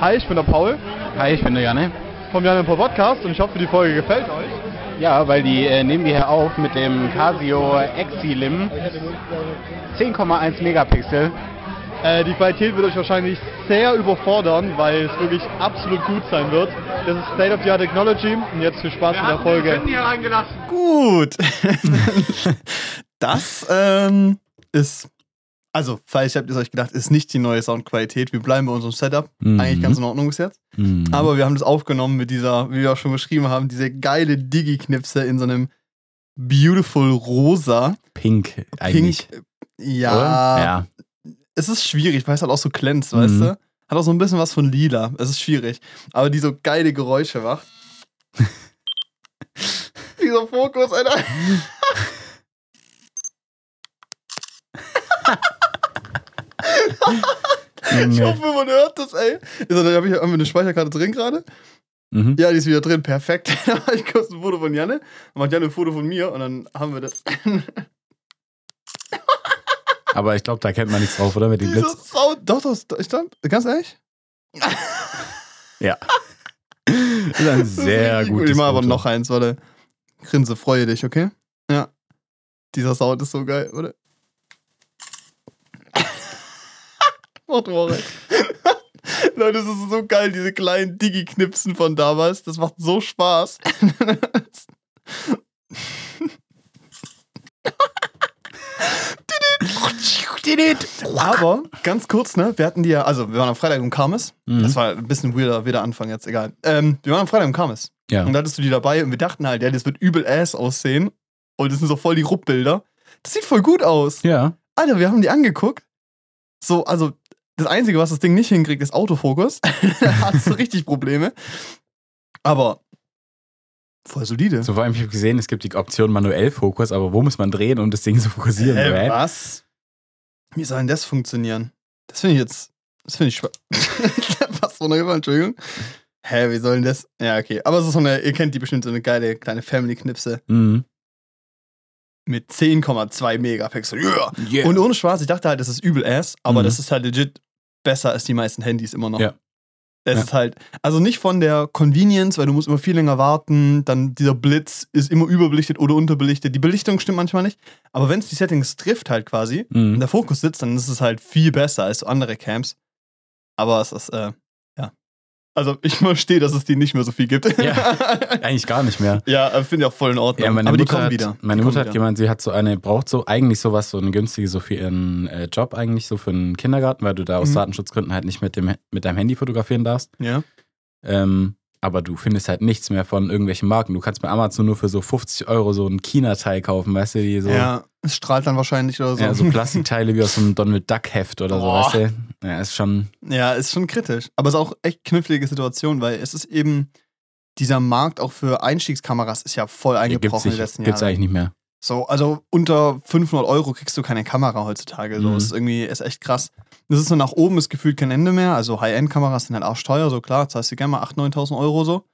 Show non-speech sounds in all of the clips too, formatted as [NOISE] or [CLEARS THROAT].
Hi, ich bin der Paul Hi, ich bin der Janne. vom Jan Paul Podcast und ich hoffe, die Folge gefällt euch. Ja, weil die äh, nehmen wir hier auf mit dem Casio Exilim 10,1 Megapixel. Äh, die Qualität wird euch wahrscheinlich sehr überfordern, weil es wirklich absolut gut sein wird. Das ist State of the Art Technology und jetzt viel Spaß mit der Folge. Gut. [LAUGHS] das ähm, ist, also, vielleicht habt ihr euch gedacht, ist nicht die neue Soundqualität. Wir bleiben bei unserem Setup. Mhm. Eigentlich ganz in Ordnung bis jetzt. Mhm. Aber wir haben das aufgenommen mit dieser, wie wir auch schon beschrieben haben, diese geile Digi-Knipse in so einem beautiful rosa. Pink eigentlich. Pink. Ja? Ja. es ist schwierig, weil es halt auch so glänzt, weißt Mhm. du? Hat auch so ein bisschen was von lila. Es ist schwierig. Aber die so geile Geräusche macht. [LAUGHS] Dieser Fokus, Alter. [LAUGHS] Ich hoffe, man hört das, ey. Ich so, da habe ich haben wir eine Speicherkarte drin gerade. Mhm. Ja, die ist wieder drin, perfekt. [LAUGHS] Dann mache ich kurz ein Foto von Janne, dann macht Janne ein Foto von mir und dann haben wir das. [LAUGHS] Aber ich glaube, da kennt man nichts drauf, oder? Mit dem Dieser Blitz. Sound. Doch, doch, ich stand, ganz ehrlich? [LAUGHS] Ja. Das ist ein sehr gut. gutes Ich mache aber noch eins, warte. Grinse, freue dich, okay? Ja. Dieser Sound ist so geil, oder? Rein. [LAUGHS] Leute, das ist so geil, diese kleinen Digi-Knipsen von damals. Das macht so Spaß. Aber ganz kurz, ne? Wir hatten die ja, also wir waren am Freitag im Karmes. Mhm. Das war ein bisschen weirder, weirder Anfang jetzt, egal. Ähm, wir waren am Freitag im Karmes. Ja. Und da hattest du die dabei und wir dachten halt, ja, das wird übel ass aussehen. Und das sind so voll die Ruppbilder. Das sieht voll gut aus. Ja. Alter, wir haben die angeguckt. So, also, das Einzige, was das Ding nicht hinkriegt, ist Autofokus. da hast du richtig Probleme. Aber voll solide. So vor allem, ich habe gesehen, es gibt die Option manuell Fokus, aber wo muss man drehen, um das Ding zu fokussieren? hä? was? Wie soll denn das funktionieren? Das finde ich jetzt. Das finde ich was von der Entschuldigung. Hä, wie soll denn das? Ja, okay. Aber es ist so eine, ihr kennt die bestimmt, so eine geile kleine Family-Knipse Mhm. mit 10,2 Megapixel. Yeah. Yeah. Und ohne Spaß, ich dachte halt, das ist übel ass, aber Mhm. das ist halt legit besser als die meisten Handys immer noch. Ja. Es Ja. ist halt, also nicht von der Convenience, weil du musst immer viel länger warten, dann dieser Blitz ist immer überbelichtet oder unterbelichtet. Die Belichtung stimmt manchmal nicht, aber wenn es die Settings trifft halt quasi, und Mhm. der Fokus sitzt, dann ist es halt viel besser als so andere Cams. Aber es ist, äh. Also ich verstehe, dass es die nicht mehr so viel gibt. Ja. [LAUGHS] Eigentlich gar nicht mehr. ja, äh, finde ich auch voll in Ordnung. Ja, meine aber die Mutter, kommen hat, wieder. meine Die Mutter hat gemeint, sie hat so eine, braucht so eigentlich sowas, so eine günstige, so für ihren äh, Job eigentlich, so für einen Kindergarten, weil du da aus Mhm. Datenschutzgründen halt nicht mit, dem, mit deinem Handy fotografieren darfst. Ja. Ähm, aber du findest halt nichts mehr von irgendwelchen Marken. Du kannst bei Amazon nur für so 50 Euro so ein China-Teil kaufen, weißt du, die so, ja. ja, es strahlt dann wahrscheinlich oder so. so Plastikteile wie aus so einem Donald Duck-Heft oder so, Boah. weißt du? Ja, ist schon. Ja, ist schon kritisch. Aber es ist auch echt knifflige Situation, weil es ist eben, dieser Markt auch für Einstiegskameras ist ja voll Gibt's, eingebrochen in den letzten gibt's Jahren. eigentlich nicht mehr. So, also unter 500 Euro kriegst du keine Kamera heutzutage. So, Mhm. ist irgendwie, ist echt krass. Das ist so nach oben, ist gefühlt kein Ende mehr. Also High-End-Kameras sind halt arschteuer, so klar, zahlst du gerne mal 8.000, 9.000 Euro so.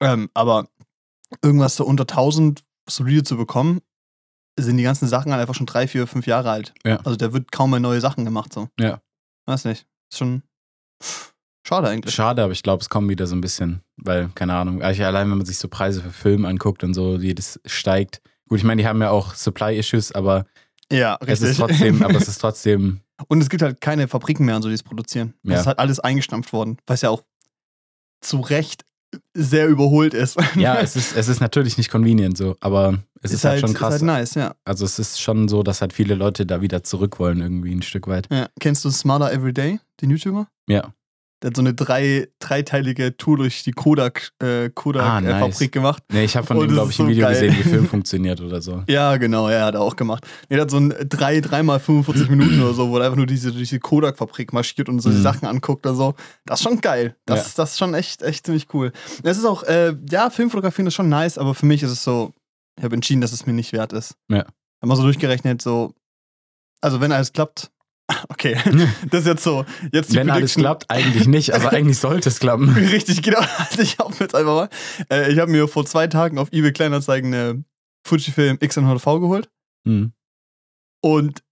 Ähm, aber irgendwas so unter 1000 solide zu bekommen, sind die ganzen Sachen halt einfach schon drei, vier, fünf Jahre alt. Ja. Also da wird kaum mehr neue Sachen gemacht, so. Ja. Weiß nicht. Ist schon schade eigentlich. Schade, aber ich glaube, es kommt wieder so ein bisschen, weil, keine Ahnung, allein wenn man sich so Preise für Filme anguckt und so, wie das steigt. Gut, ich meine, die haben ja auch Supply-Issues, aber Ja, es ist trotzdem, aber es [LAUGHS] ist trotzdem, Und es gibt halt keine Fabriken mehr, und so, die es produzieren. Ja. Das ist halt alles eingestampft worden, was ja auch zu Recht sehr überholt ist. [LAUGHS] ja, es ist, es ist natürlich nicht convenient so, aber es ist, halt, schon krass. Ist halt nice, ja. Also es ist schon so, dass halt viele Leute da wieder zurück wollen, irgendwie ein Stück weit. ja. Kennst du Smarter Everyday, den YouTuber? Ja. Der hat so eine drei, dreiteilige Tour durch die Kodak, äh, Kodak Ah, äh, nice. Fabrik gemacht. Nee, ich habe von ihm, das glaube ist ich, ein so Video geil. gesehen, wie Film [LAUGHS] funktioniert oder so. Ja, genau, ja, hat er auch gemacht. Er hat so ein drei, dreimal 45 Minuten oder so, wo er einfach nur diese, durch die Kodak-Fabrik marschiert und so die Mhm. Sachen anguckt oder so. Das ist schon geil. Das, Ja. das ist schon echt, echt ziemlich cool. Es ist auch, äh, ja, Filmfotografieren ist schon nice, aber für mich ist es so, ich habe entschieden, dass es mir nicht wert ist. Ja. Haben wir so durchgerechnet, so, also wenn alles klappt, [LAUGHS] okay, [LAUGHS] das ist jetzt so, jetzt Wenn alles klappt, eigentlich nicht, aber [LAUGHS] eigentlich sollte es klappen. Richtig, genau. Also ich habe jetzt einfach mal, äh, ich habe mir vor zwei Tagen auf eBay Kleinanzeigen eine Fujifilm X100V geholt Hm. und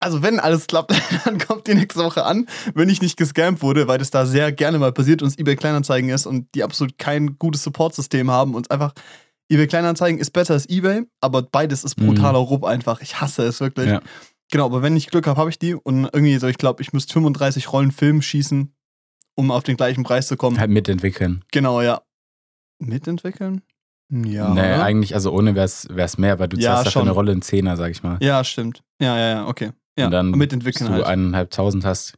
also wenn alles klappt, dann kommt die nächste Woche an, wenn ich nicht gescampt wurde, weil das da sehr gerne mal passiert und es eBay Kleinanzeigen ist und die absolut kein gutes Supportsystem haben und einfach eBay Kleinanzeigen ist besser als eBay, aber beides ist brutaler Rupp einfach. Ich hasse es wirklich. Ja. Genau, aber wenn ich Glück habe, habe ich die und irgendwie so, ich glaube, ich müsste 35 Rollen Film schießen, um auf den gleichen Preis zu kommen. Halt mitentwickeln. Genau, ja. Mitentwickeln? Ja. Nee, eigentlich, also ohne wäre es mehr, weil du Ja, zahlst dafür schon. eine Rolle in Zehner, sag ich mal. Ja, stimmt. Ja, ja, ja, okay. Ja, Und dann mitentwickeln du halt. eineinhalbtausend hast.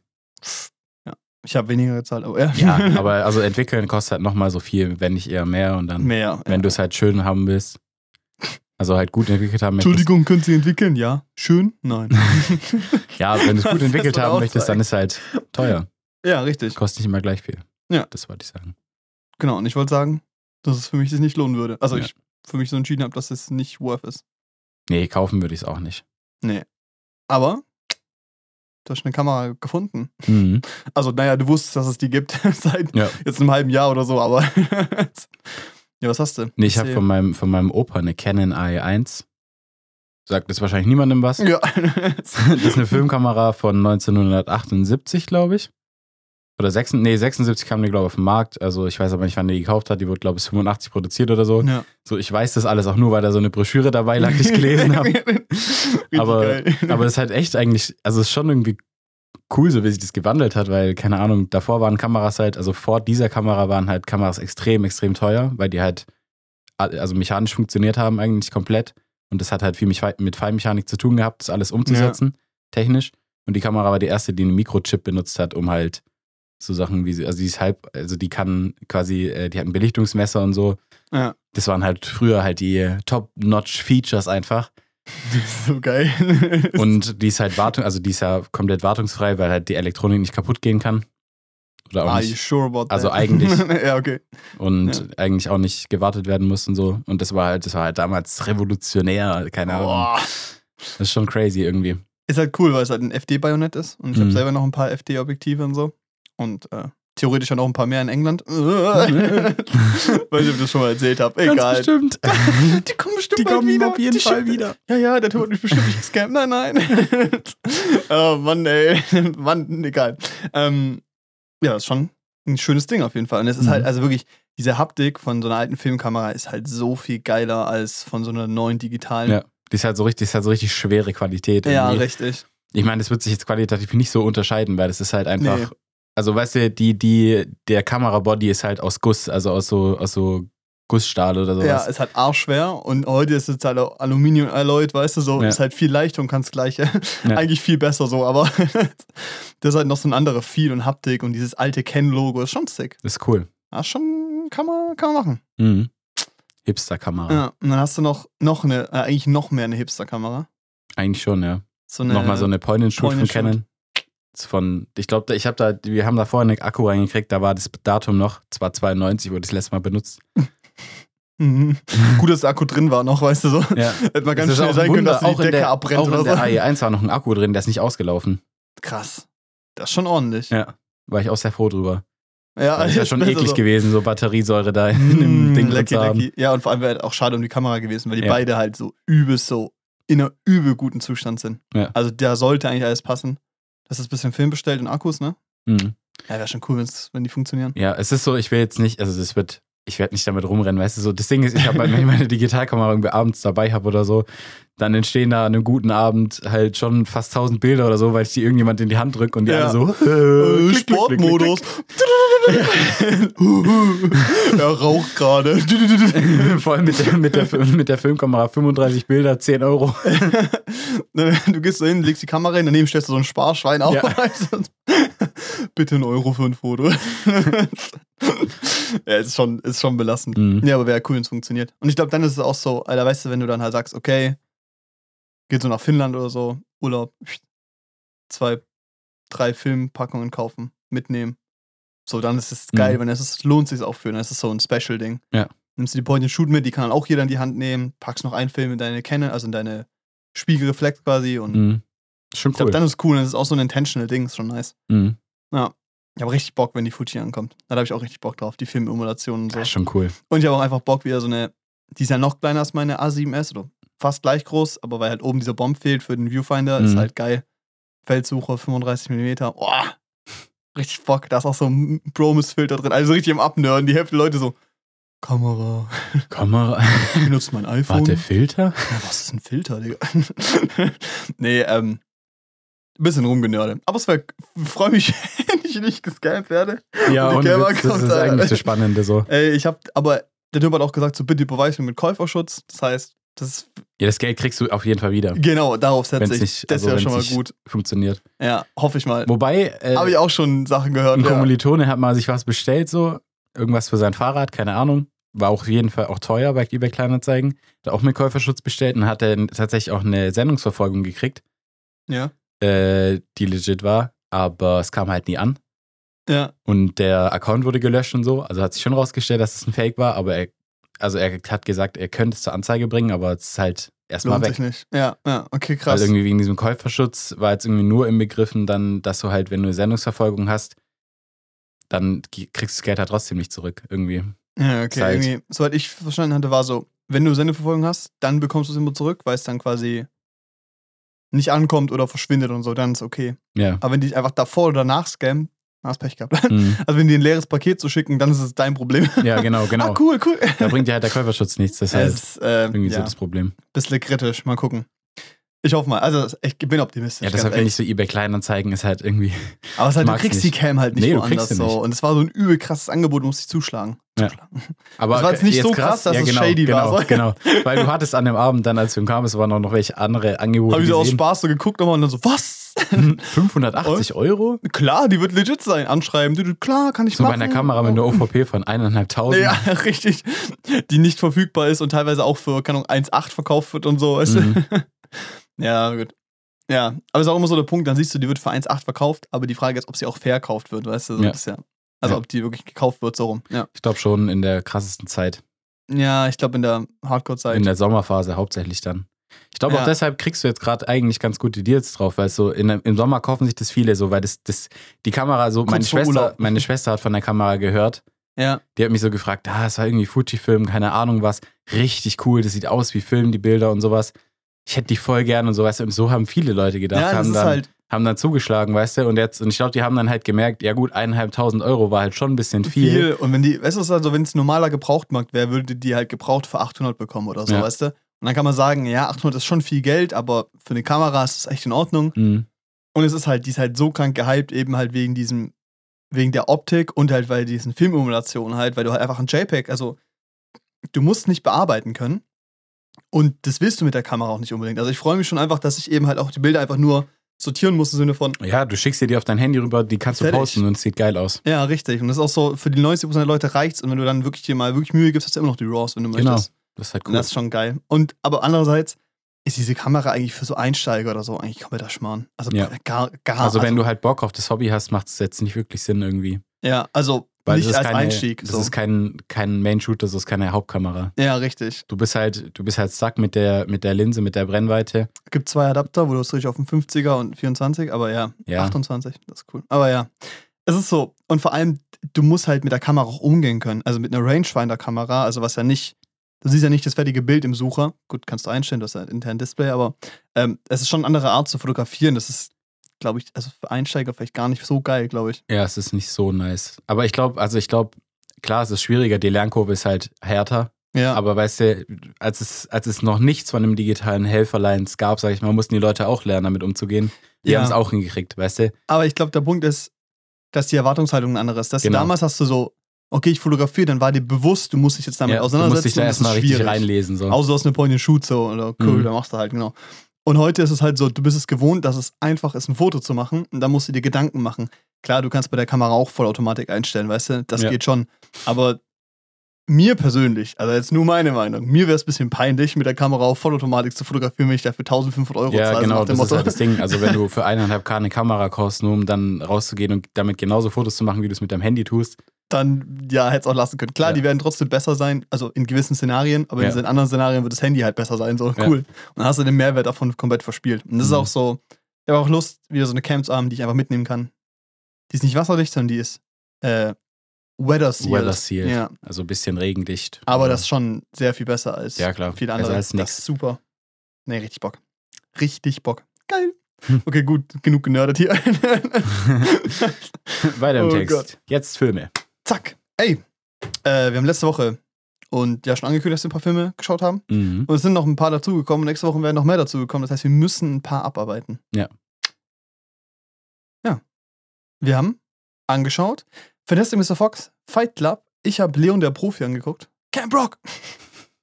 Ich habe weniger gezahlt, aber ja. Ja, [LAUGHS] aber also entwickeln kostet halt nochmal so viel, wenn nicht eher mehr. Und dann, Mehr. wenn du es halt schön haben willst, also halt gut entwickelt haben möchtest. Entschuldigung, können Sie entwickeln? Ja. Schön? Nein. [LAUGHS] [LAUGHS] Ja, wenn du es gut entwickelt haben möchtest, dann ist halt teuer. ja, richtig. Kostet nicht immer gleich viel. Ja. Das wollte ich sagen. Genau, und ich wollte sagen, dass es für mich sich nicht lohnen würde. Also Ja. ich für mich so entschieden habe, dass es nicht worth ist. Nee, kaufen würde ich es auch nicht. Nee. Aber du hast eine Kamera gefunden. Mhm. Also, naja, du wusstest, dass es die gibt [LAUGHS] seit Ja. jetzt einem halben Jahr oder so, aber. Ja, was hast du? Nee, ich habe von meinem, von meinem Opa eine Canon AE1. Sagt das wahrscheinlich niemandem was. Ja. [LAUGHS] Das ist eine Filmkamera von 1978, glaube ich. Oder 6, nee, 76 kam die, glaube ich, auf den Markt. Also ich weiß aber nicht, wann die gekauft hat. Die wurde, glaube ich, 85 produziert oder so. ja. So, ich weiß das alles auch nur, weil da so eine Broschüre dabei lag, die ich gelesen [LAUGHS] habe. Aber- geil. Aber das ist halt echt eigentlich, also es ist schon irgendwie cool, so wie sich das gewandelt hat, weil, keine Ahnung, davor waren Kameras halt, also vor dieser Kamera waren halt Kameras extrem, extrem teuer, weil die halt also mechanisch funktioniert haben eigentlich komplett. Und das hat halt viel mit mit Feinmechanik zu tun gehabt, das alles umzusetzen, technisch. Und die Kamera war die erste, die einen Mikrochip benutzt hat, um halt so Sachen wie sie, also die ist halb, also die kann quasi, äh, die hat ein Belichtungsmesser und so. Ja. Das waren halt früher halt die Top-Notch-Features einfach. [LAUGHS] so geil. [LAUGHS] Und die ist halt Wartung, also die ist ja komplett wartungsfrei, weil halt die Elektronik nicht kaputt gehen kann. Oder auch Are you nicht. sure about that? Also eigentlich. [LAUGHS] ja, okay. Und eigentlich auch nicht gewartet werden muss und so. Und das war halt, das war halt damals revolutionär, keine Ahnung. Boah. Das ist schon crazy irgendwie. Ist halt cool, weil es halt ein FD-Bajonett ist. Und ich habe Mhm. selber noch ein paar FD-Objektive und so. Und äh, theoretisch auch noch ein paar mehr in England. [LAUGHS] Ob ich das schon mal erzählt habe. Egal. bestimmt. [LAUGHS] Die kommen bestimmt Die kommen wieder. auf jeden Die Fall wieder. Ja, ja, der Tod mich bestimmt nicht gescampt. Nein, nein. [LAUGHS] oh Mann, ey. Mann, egal. Ähm, ja, ist schon ein schönes Ding auf jeden Fall. Und es ist Mhm. halt, also wirklich, diese Haptik von so einer alten Filmkamera ist halt so viel geiler als von so einer neuen digitalen. Ja. Die ist halt so richtig, die ist halt so richtig schwere Qualität. Ja, irgendwie. richtig. Ich meine, das wird sich jetzt qualitativ nicht so unterscheiden, weil das ist halt einfach. Nee. Also, weißt du, die, die, der Kamerabody ist halt aus Guss, also aus so, aus so Gussstahl oder sowas. Ja, ist halt arschschwer und heute ist es halt Aluminium alloyed, weißt du, so Ja. ist halt viel leichter und kannst gleich Ja. eigentlich viel besser so, aber [LAUGHS] das ist halt noch so ein anderer Feel und Haptik und dieses alte Ken-Logo ist schon sick. Das ist cool. Ja, schon kann man, kann man machen. Mhm. Hipster-Kamera. Ja, und dann hast du noch, noch eine, äh, eigentlich noch mehr eine Hipster-Kamera. Eigentlich schon, ja. So eine, Nochmal so eine Point-and-Shoot von Point-and-Shoot. Canon. Von, ich glaube, ich habe da, wir haben da vorhin einen Akku reingekriegt, da war das Datum noch, zwar 92, wurde das letzte Mal benutzt. Mhm. [LAUGHS] Gut, dass der Akku drin war noch, weißt du so. Ja. Hätte mal ganz Das schnell sein ein können, dass die auch in Decke der, abbrennt auch in oder der so. AE1 war noch ein Akku drin, der ist nicht ausgelaufen. Krass. Das ist schon ordentlich. Ja. War ich auch sehr froh drüber. Ja, Das ist ja schon eklig so. gewesen, so Batteriesäure da in dem Mm, Ding drin lecky, zu haben. lecky. Ja, und vor allem wäre halt auch schade um die Kamera gewesen, weil die Ja. beide halt so übelst so in einer übel guten Zustand sind. Ja. Also da sollte eigentlich alles passen. Das ist ein bisschen Film bestellt und Akkus, ne? Mhm. Ja, wäre schon cool, wenn die funktionieren. Ja, es ist so, ich will jetzt nicht, also das wird, ich werde nicht damit rumrennen, weißt du, so, das Ding ist, ich habe wenn ich meine Digitalkamera irgendwie abends dabei habe oder so, dann entstehen da an einem guten Abend halt schon fast 1000 Bilder oder so, weil ich die irgendjemand in die Hand drücke und die Ja. alle so, Äh, klick, klick, klick, klick, Sportmodus. [LAUGHS] er raucht gerade. [LAUGHS] Vor allem mit der, mit, der, mit der Filmkamera 35 Bilder, 10 Euro. [LAUGHS] du gehst so hin, legst die Kamera hin, daneben stellst du so ein Sparschwein auf. Ja. Bitte ein Euro für ein Foto. ja, ist schon, ist schon belastend. Mhm. Ja, aber wäre cool, wenn es funktioniert. Und ich glaube, dann ist es auch so, Alter, weißt du, wenn du dann halt sagst, okay, geht so nach Finnland oder so, Urlaub, zwei, drei Filmpackungen kaufen, mitnehmen. So, dann ist es geil, Mhm. wenn es ist, lohnt sich auch für, dann ist es so ein Special-Ding. Ja. Nimmst du die Point-and-Shoot mit, die kann dann auch jeder in die Hand nehmen, packst noch einen Film in deine Canon, also in deine Spiegelreflex quasi und Mhm. Schon ich glaube, cool. dann ist es cool, dann ist es auch so ein intentional-Ding, ist schon nice. Mhm. Ja. Ich habe richtig Bock, wenn die Fuji ankommt. Da habe ich auch richtig Bock drauf, die Filmemulationen und so. Das ist schon cool. Und ich habe auch einfach Bock, wieder so eine, die ist ja noch kleiner als meine A7S oder fast gleich groß, aber weil halt oben dieser Bomb fehlt für den Viewfinder, ist Mhm. halt geil. Feldsucher 35 mm. Boah, richtig Bock. Da ist auch so ein Bromus-Filter drin. Also richtig im Abnörden. Die Hälfte der Leute so, Kamera, Kamera. [LAUGHS] benutzt mein iPhone. Warte, Filter? Ja, was ist ein Filter, Digga? [LAUGHS] nee, ähm, bisschen rumgenördet. Aber es wäre, freue mich, [LAUGHS] wenn ich nicht gescampt werde. Ja, Und und Witz, das kommt ist da. eigentlich das Spannende so. Ey, ich hab, aber der Typ hat auch gesagt, so bitte überweis mir mit Käuferschutz. Das heißt, das Ja, das Geld kriegst du auf jeden Fall wieder, genau, darauf setze ich. nicht, das also wäre schon mal gut. funktioniert. Ja, hoffe ich mal. Wobei, äh, Habe ich auch schon Sachen gehört. ein Ja. Kommilitone hat mal sich was bestellt, so irgendwas für sein Fahrrad, keine Ahnung. War auch auf jeden Fall auch teuer bei eBay Kleinanzeigen. Hat auch mit Käuferschutz bestellt und hat dann tatsächlich auch eine Sendungsverfolgung gekriegt, Ja, äh, die legit war, aber es kam halt nie an. ja, Und der Account wurde gelöscht und so. Also hat sich schon rausgestellt, dass es ein Fake war, aber er, also er hat gesagt, er könnte es zur Anzeige bringen, aber es ist halt erstmal lohnt weg. sich nicht. Ja, ja, okay, Weil krass. irgendwie wegen diesem Käuferschutz war jetzt irgendwie nur im Begriffen dann, dass du halt, wenn du eine Sendungsverfolgung hast, dann kriegst du das Geld halt trotzdem nicht zurück. Irgendwie. Ja, okay. Halt- Irgendwie, soweit ich verstanden hatte, war so, wenn du Sendeverfolgung hast, dann bekommst du es immer zurück, weil es dann quasi nicht ankommt oder verschwindet und so, dann ist okay. Ja. Aber wenn die dich einfach davor oder danach dann hast du Pech gehabt. Mhm. [LAUGHS] Also wenn die ein leeres Paket zu schicken, dann ist es dein Problem. [LAUGHS] Ja, genau, genau. Ah, cool, cool. Da bringt dir halt der Käuferschutz nichts. Das ist halt Es äh, irgendwie so ja, das Problem. bisschen kritisch. Mal gucken. Ich hoffe mal. Also ich bin optimistisch. Ja, deshalb finde ich so eBay Kleinanzeigen ist halt irgendwie. [LAUGHS] Aber es halt, du kriegst nicht. die Cam halt nicht Nee, du woanders so. nicht. Und es war so ein übel krasses Angebot, du musst dich zuschlagen. Ja. zuschlagen. Aber Das war jetzt nicht so krass, dass es genau, shady genau, war, so. Genau. Weil du hattest an dem Abend dann, als wir kamen, es waren auch noch welche andere Angebote. Habe ich so aus. Spaß so geguckt nochmal und dann so, was? 580 [LAUGHS] Euro? Klar, die wird legit sein. Anschreiben, klar, kann ich So bei machen. einer Kamera mit einer OVP von 1.500. Ja, [LAUGHS] richtig. Die nicht verfügbar ist und teilweise auch für, keine Ahnung, 1,8 verkauft wird und so. Weißt Mhm. du? [LAUGHS] ja, gut. Ja, aber ist auch immer so der Punkt, dann siehst du, die wird für 1,8 verkauft, aber die Frage ist, ob sie auch verkauft wird, weißt du? So, Ja. ja, also Ja. ob die wirklich gekauft wird, so rum. Ja, Ich glaube schon in der krassesten Zeit. ja ich glaube in der Hardcore-Zeit. In der Sommerphase hauptsächlich dann. Ich glaube Ja. auch deshalb kriegst du jetzt gerade eigentlich ganz gute Deals drauf, weil so in, im Sommer kaufen sich das viele so, weil das, das die Kamera so, Kurz meine Schwester, Urlaub. meine Schwester hat von der Kamera gehört. Ja, Die hat mich so gefragt, ah, es war irgendwie Fujifilm, keine Ahnung was. Richtig cool, das sieht aus wie Film, die Bilder und sowas. Ich hätte die voll gern und so, weißt du, und so haben viele Leute gedacht, ja haben, dann, halt haben dann zugeschlagen, weißt du, und jetzt, und ich glaube, die haben dann halt gemerkt, ja gut, eineinhalbtausend Euro war halt schon ein bisschen viel. viel. Und wenn die, weißt du, also, wenn es ein normaler Gebrauchtmarkt wäre, würde die halt gebraucht für 800 bekommen oder so, Ja. weißt du? Und dann kann man sagen, ja, 800 ist schon viel Geld, aber für eine Kamera ist es echt in Ordnung. Mhm. Und es ist halt, die ist halt so krank gehypt, eben halt wegen diesem, wegen der Optik und halt weil diesen Filmemulation halt, weil du halt einfach ein JPEG, also du musst nicht bearbeiten können. Und das willst du mit der Kamera auch nicht unbedingt. Also ich freue mich schon einfach, dass ich eben halt auch die Bilder einfach nur sortieren muss im Sinne von, Ja, du schickst dir die auf dein Handy rüber, die kannst du Fertig. posten und es sieht geil aus. ja, richtig. Und das ist auch so, für die 90% der Leute reicht's. Und wenn du dann wirklich dir mal wirklich Mühe gibst, hast du immer noch die RAWs, wenn du Genau. möchtest. Das ist halt cool. das ist schon geil. Und aber andererseits ist diese Kamera eigentlich für so Einsteiger oder so eigentlich kompletter Schmarrn. Also Ja. gar, gar. Also, wenn du halt Bock auf das Hobby hast, macht es jetzt nicht wirklich Sinn irgendwie. Ja, also Weil nicht als keine, Einstieg. Das so. ist kein, kein Main-Shooter, das ist keine Hauptkamera. ja, richtig. Du bist halt, du bist halt stuck mit der, mit der Linse, mit der Brennweite. Gibt zwei Adapter, wo du es richtig auf dem 50er und 24, aber ja, Ja. 28, das ist cool. Aber ja, es ist so. Und vor allem, du musst halt mit der Kamera auch umgehen können. Also mit einer Rangefinder-Kamera, also was ja nicht, du siehst ja nicht das fertige Bild im Sucher. Gut, kannst du einstellen, du hast ja ein internes Display, aber ähm, es ist schon eine andere Art zu fotografieren. Das ist, glaube ich, also für Einsteiger vielleicht gar nicht so geil, glaube ich. Ja, es ist nicht so nice. Aber ich glaube, also ich glaube, klar, es ist schwieriger, die Lernkurve ist halt härter. Ja, Aber weißt du, als es, als es noch nichts von einem digitalen Helferlines gab, sag ich mal, mussten die Leute auch lernen, damit umzugehen. Die Ja. haben es auch hingekriegt, weißt du? aber ich glaube, der Punkt ist, dass die Erwartungshaltung eine andere ist. Dass Genau. damals hast du so, okay, ich fotografiere, dann war dir bewusst, du musst dich jetzt damit Ja, du auseinandersetzen. musst dich da ist erstmal richtig reinlesen. So. Außer du hast eine Point and Shoot so oder cool, Mhm. dann machst du halt, genau. Und heute ist es halt so, du bist es gewohnt, dass es einfach ist, ein Foto zu machen und da musst du dir Gedanken machen. Klar, du kannst bei der Kamera auch Vollautomatik einstellen, weißt du, das Ja. geht schon. Aber mir persönlich, also jetzt nur meine Meinung, mir wäre es ein bisschen peinlich, mit der Kamera auf Vollautomatik zu fotografieren, wenn ich dafür 1500 Euro Ja, zahle. genau, nach dem das ist Motto. halt das Ding. Also wenn du [LAUGHS] für eineinhalb K eine Kamera kaufst, nur um dann rauszugehen und damit genauso Fotos zu machen, wie du es mit deinem Handy tust. Dann, ja, hätte es auch lassen können. Klar, Ja. die werden trotzdem besser sein, also in gewissen Szenarien, aber Ja. in anderen Szenarien wird das Handy halt besser sein, so cool. Und dann hast du den Mehrwert davon komplett verspielt. Und das ist Mhm. auch so, ich habe auch Lust, wieder so eine Cam zu haben, die ich einfach mitnehmen kann. Die ist nicht wasserdicht, sondern die ist äh, weather sealed. Weather sealed. Ja, Also ein bisschen regendicht. aber das ist schon sehr viel besser als Ja, klar. viele Besser andere. als das ist super. Nee, richtig Bock. Richtig Bock. Geil. [LAUGHS] Okay, gut, genug genördet hier. [LAUGHS] Weiter im Oh Text. Gott. Jetzt Filme. Zack. Ey, äh, wir haben letzte Woche und ja schon angekündigt, dass wir ein paar Filme geschaut haben. Mhm. Und es sind noch ein paar dazugekommen. und Nächste Woche werden noch mehr dazugekommen. Das heißt, wir müssen ein paar abarbeiten. Ja. Ja. Wir haben angeschaut. Fantastic Mr. Fox, Fight Club. Ich habe Leon der Profi angeguckt. Camp Rock.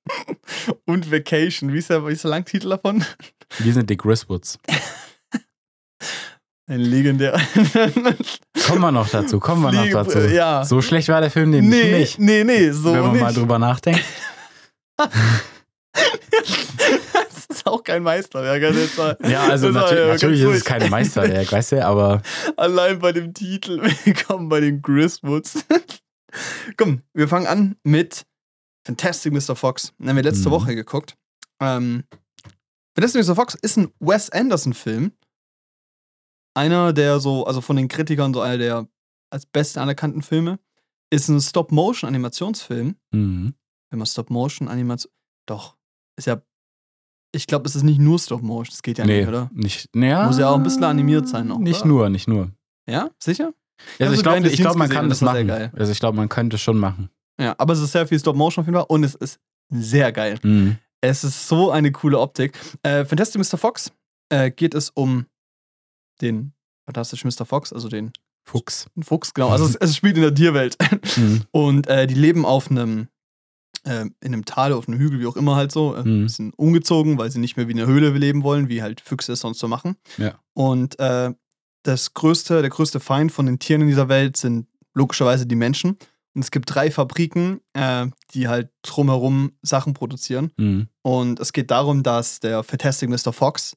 [LAUGHS] und Vacation. Wie ist der, wie ist der Langtitel davon? Wir sind die Griswoods. [LAUGHS] Ein legendär. [LAUGHS] Kommen wir noch dazu, kommen wir noch dazu. Ja. So schlecht war der Film nämlich nee, nicht. nee, nee, so wenn man nicht. mal drüber nachdenkt. [LAUGHS] das ist auch kein Meisterwerk. also Ja, also natür ja natürlich ist es kein Meisterwerk, weißt du, aber [LAUGHS] Allein bei dem Titel. Willkommen bei den Griswoods. Komm, wir fangen an mit Fantastic Mr. Fox. Den haben wir letzte Mhm. Woche geguckt. Ähm, Fantastic Mr. Fox ist ein Wes Anderson-Film. Einer der so, also von den Kritikern so einer der als beste anerkannten Filme. Ist ein Stop-Motion-Animationsfilm. mhm. Wenn man Stop-Motion-Animation. Doch. Ist ja. Ich glaube, es ist nicht nur Stop-Motion. Das geht ja nee, nicht, oder? nicht, naja, Muss ja auch ein bisschen animiert sein noch, Nicht oder? nur, nicht nur. Ja? Sicher? Also so ich glaube, the ich glaub, Scenes man gesehen kann das das machen. Also ich glaube, man könnte es schon machen. Ja, aber es ist sehr viel Stop-Motion auf jeden Fall und es ist sehr geil. Mhm. Es ist so eine coole Optik. Äh, Fantastic Mr. Fox äh, geht es um den Fantastic Mr. Fox, also den Fuchs. Fuchs, genau. Also es, es spielt in der Tierwelt. Mhm. [LAUGHS] Und äh, die leben auf einem, äh, in einem Tal, auf einem Hügel, wie auch immer halt so. Äh, Mhm. Sind umgezogen, weil sie nicht mehr wie in einer Höhle leben wollen, wie halt Füchse es sonst so machen. Ja. Und äh, das größte, der größte Feind von den Tieren in dieser Welt sind logischerweise die Menschen. Und es gibt drei Fabriken, äh, die halt drumherum Sachen produzieren. Mhm. Und es geht darum, dass der Fantastic Mr. Fox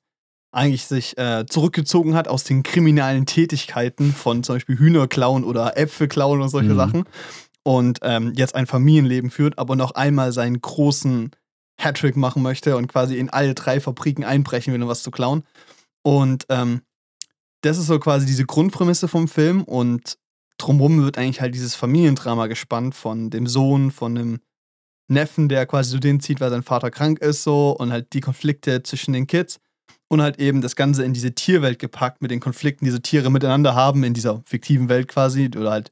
eigentlich sich äh, zurückgezogen hat aus den kriminellen Tätigkeiten von zum Beispiel Hühnerklauen oder Äpfelklauen und solche Mhm. Sachen. Und ähm, jetzt ein Familienleben führt, aber noch einmal seinen großen Hattrick machen möchte und quasi in alle drei Fabriken einbrechen will, um was zu klauen. Und ähm, das ist so quasi diese Grundprämisse vom Film und drumherum wird eigentlich halt dieses Familiendrama gespannt von dem Sohn, von dem Neffen, der quasi so den zieht, weil sein Vater krank ist, so und halt die Konflikte zwischen den Kids und halt eben das Ganze in diese Tierwelt gepackt mit den Konflikten, die so Tiere miteinander haben in dieser fiktiven Welt quasi oder halt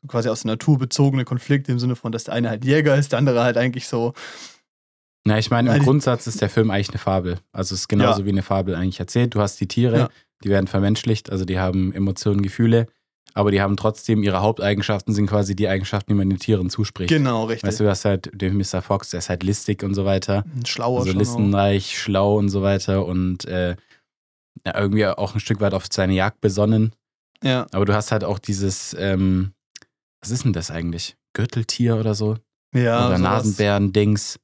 so quasi aus der Natur bezogene Konflikte im Sinne von, dass der eine halt Jäger ist, der andere halt eigentlich so Na, ich meine, im Also- Grundsatz ist der Film eigentlich eine Fabel. Also es ist genauso Ja. wie eine Fabel eigentlich erzählt. Du hast die Tiere, Ja. die werden vermenschlicht, also die haben Emotionen, Gefühle, aber die haben trotzdem ihre Haupteigenschaften, sind quasi die Eigenschaften, die man den Tieren zuspricht. genau richtig. Weißt du, du hast halt den Mr. Fox, der ist halt listig und so weiter. schlauer Also listenreich, schlau und so weiter und äh, ja, irgendwie auch ein Stück weit auf seine Jagd besonnen. Ja. Aber du hast halt auch dieses, ähm, was ist denn das eigentlich? Gürteltier oder so? Ja, oder. Nasenbären-Dings.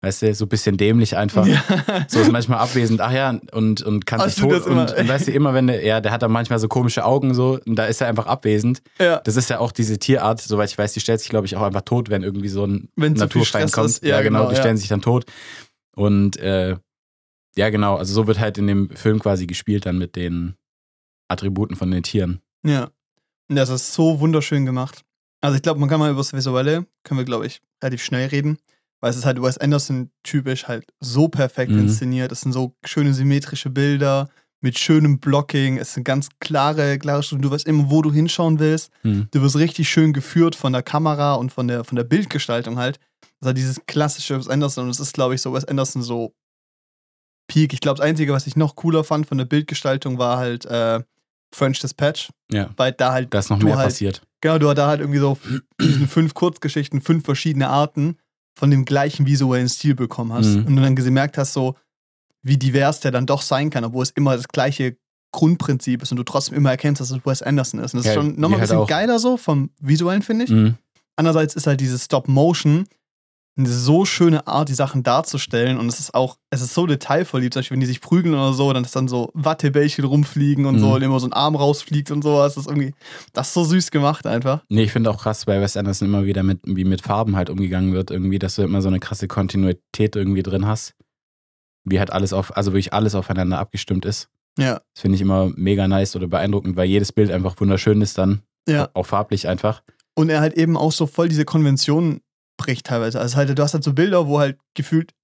Weißt du, so ein bisschen dämlich einfach. Ja. So ist manchmal abwesend. Ach ja, und, und kann sich tot. immer. Und, und weißt du, immer wenn der, ja, der hat dann manchmal so komische Augen so und da ist er einfach abwesend. ja. Das ist ja auch diese Tierart, soweit ich weiß, die stellt sich, glaube ich, auch einfach tot, wenn irgendwie so ein Wenn Stress kommt. ist. Ja, genau, die ja. stellen sich dann tot. Und äh, ja, genau, also so wird halt in dem Film quasi gespielt dann mit den Attributen von den Tieren. Ja. Und das ist so wunderschön gemacht. Also ich glaube, man kann mal über das Visuelle, können wir, glaube ich, relativ schnell reden. Weil es ist halt Wes Anderson typisch halt so perfekt Mhm. inszeniert. Es sind so schöne symmetrische Bilder mit schönem Blocking. Es sind ganz klare, klare Stufen. Du weißt immer, wo du hinschauen willst. Hm. Du wirst richtig schön geführt von der Kamera und von der, von der Bildgestaltung halt. Das ist halt dieses klassische Wes Anderson. Und es ist, glaube ich, so Wes Anderson so Peak. Ich glaube, das Einzige, was ich noch cooler fand von der Bildgestaltung, war halt äh, French Dispatch. Ja, Weil da halt da ist noch mehr halt- passiert. Genau, du hast da halt irgendwie so [CLEARS THROAT] fünf Kurzgeschichten, fünf verschiedene Arten von dem gleichen visuellen Stil bekommen hast. Mhm. Und du dann gemerkt hast, so, wie divers der dann doch sein kann, obwohl es immer das gleiche Grundprinzip ist und du trotzdem immer erkennst, dass es Wes Anderson ist. Und das Ja, ist schon nochmal ein halt bisschen auch- geiler so vom visuellen, finde ich. Mhm. Andererseits ist halt diese Stop-Motion eine so schöne Art, die Sachen darzustellen. Und es ist auch, es ist so detailverliebt, zum Beispiel, wenn die sich prügeln oder so, dann ist dann so Wattebällchen rumfliegen und so Mhm. und immer so ein Arm rausfliegt und sowas. Das ist irgendwie, das ist so süß gemacht einfach. Nee, ich finde auch krass, bei Wes Anderson immer wieder mit, wie mit Farben halt umgegangen wird, irgendwie, dass du immer so eine krasse Kontinuität irgendwie drin hast. Wie halt alles auf, also wirklich alles aufeinander abgestimmt ist. Ja. Das finde ich immer mega nice oder beeindruckend, weil jedes Bild einfach wunderschön ist dann. Ja. Auch farblich einfach. Und er halt eben auch so voll diese Konventionen bricht teilweise. Also halt, du hast halt so Bilder, wo halt gefühlt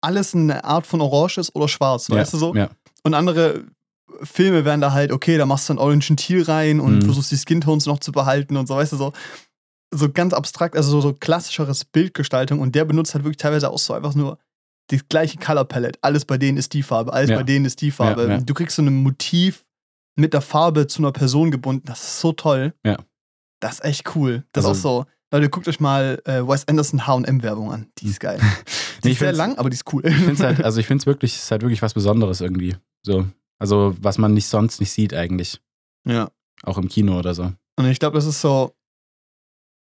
alles eine Art von Orange ist oder schwarz, weißt ja, du so? Ja. Und andere Filme wären da halt, okay, da machst du einen orangen Teal rein und Mhm. versuchst die Skintones noch zu behalten und so, weißt du, so, so ganz abstrakt, also so, so klassischeres Bildgestaltung und der benutzt halt wirklich teilweise auch so einfach nur die gleiche Color Palette. Alles bei denen ist die Farbe, alles Ja. bei denen ist die Farbe. Ja, ja. Du kriegst so ein Motiv mit der Farbe zu einer Person gebunden, das ist so toll. Ja. Das ist echt cool. Das Also- ist auch so. Leute, guckt euch mal äh, Wes Anderson H&M-Werbung an. Die ist geil. [LAUGHS] Die Nee, ist sehr find's- lang, aber die ist cool. Ich finde es halt, [LAUGHS] also ich finde es wirklich, es ist halt wirklich was Besonderes irgendwie. So. Also, was man nicht sonst nicht sieht eigentlich. ja. Auch im Kino oder so. Und ich glaube, das ist so,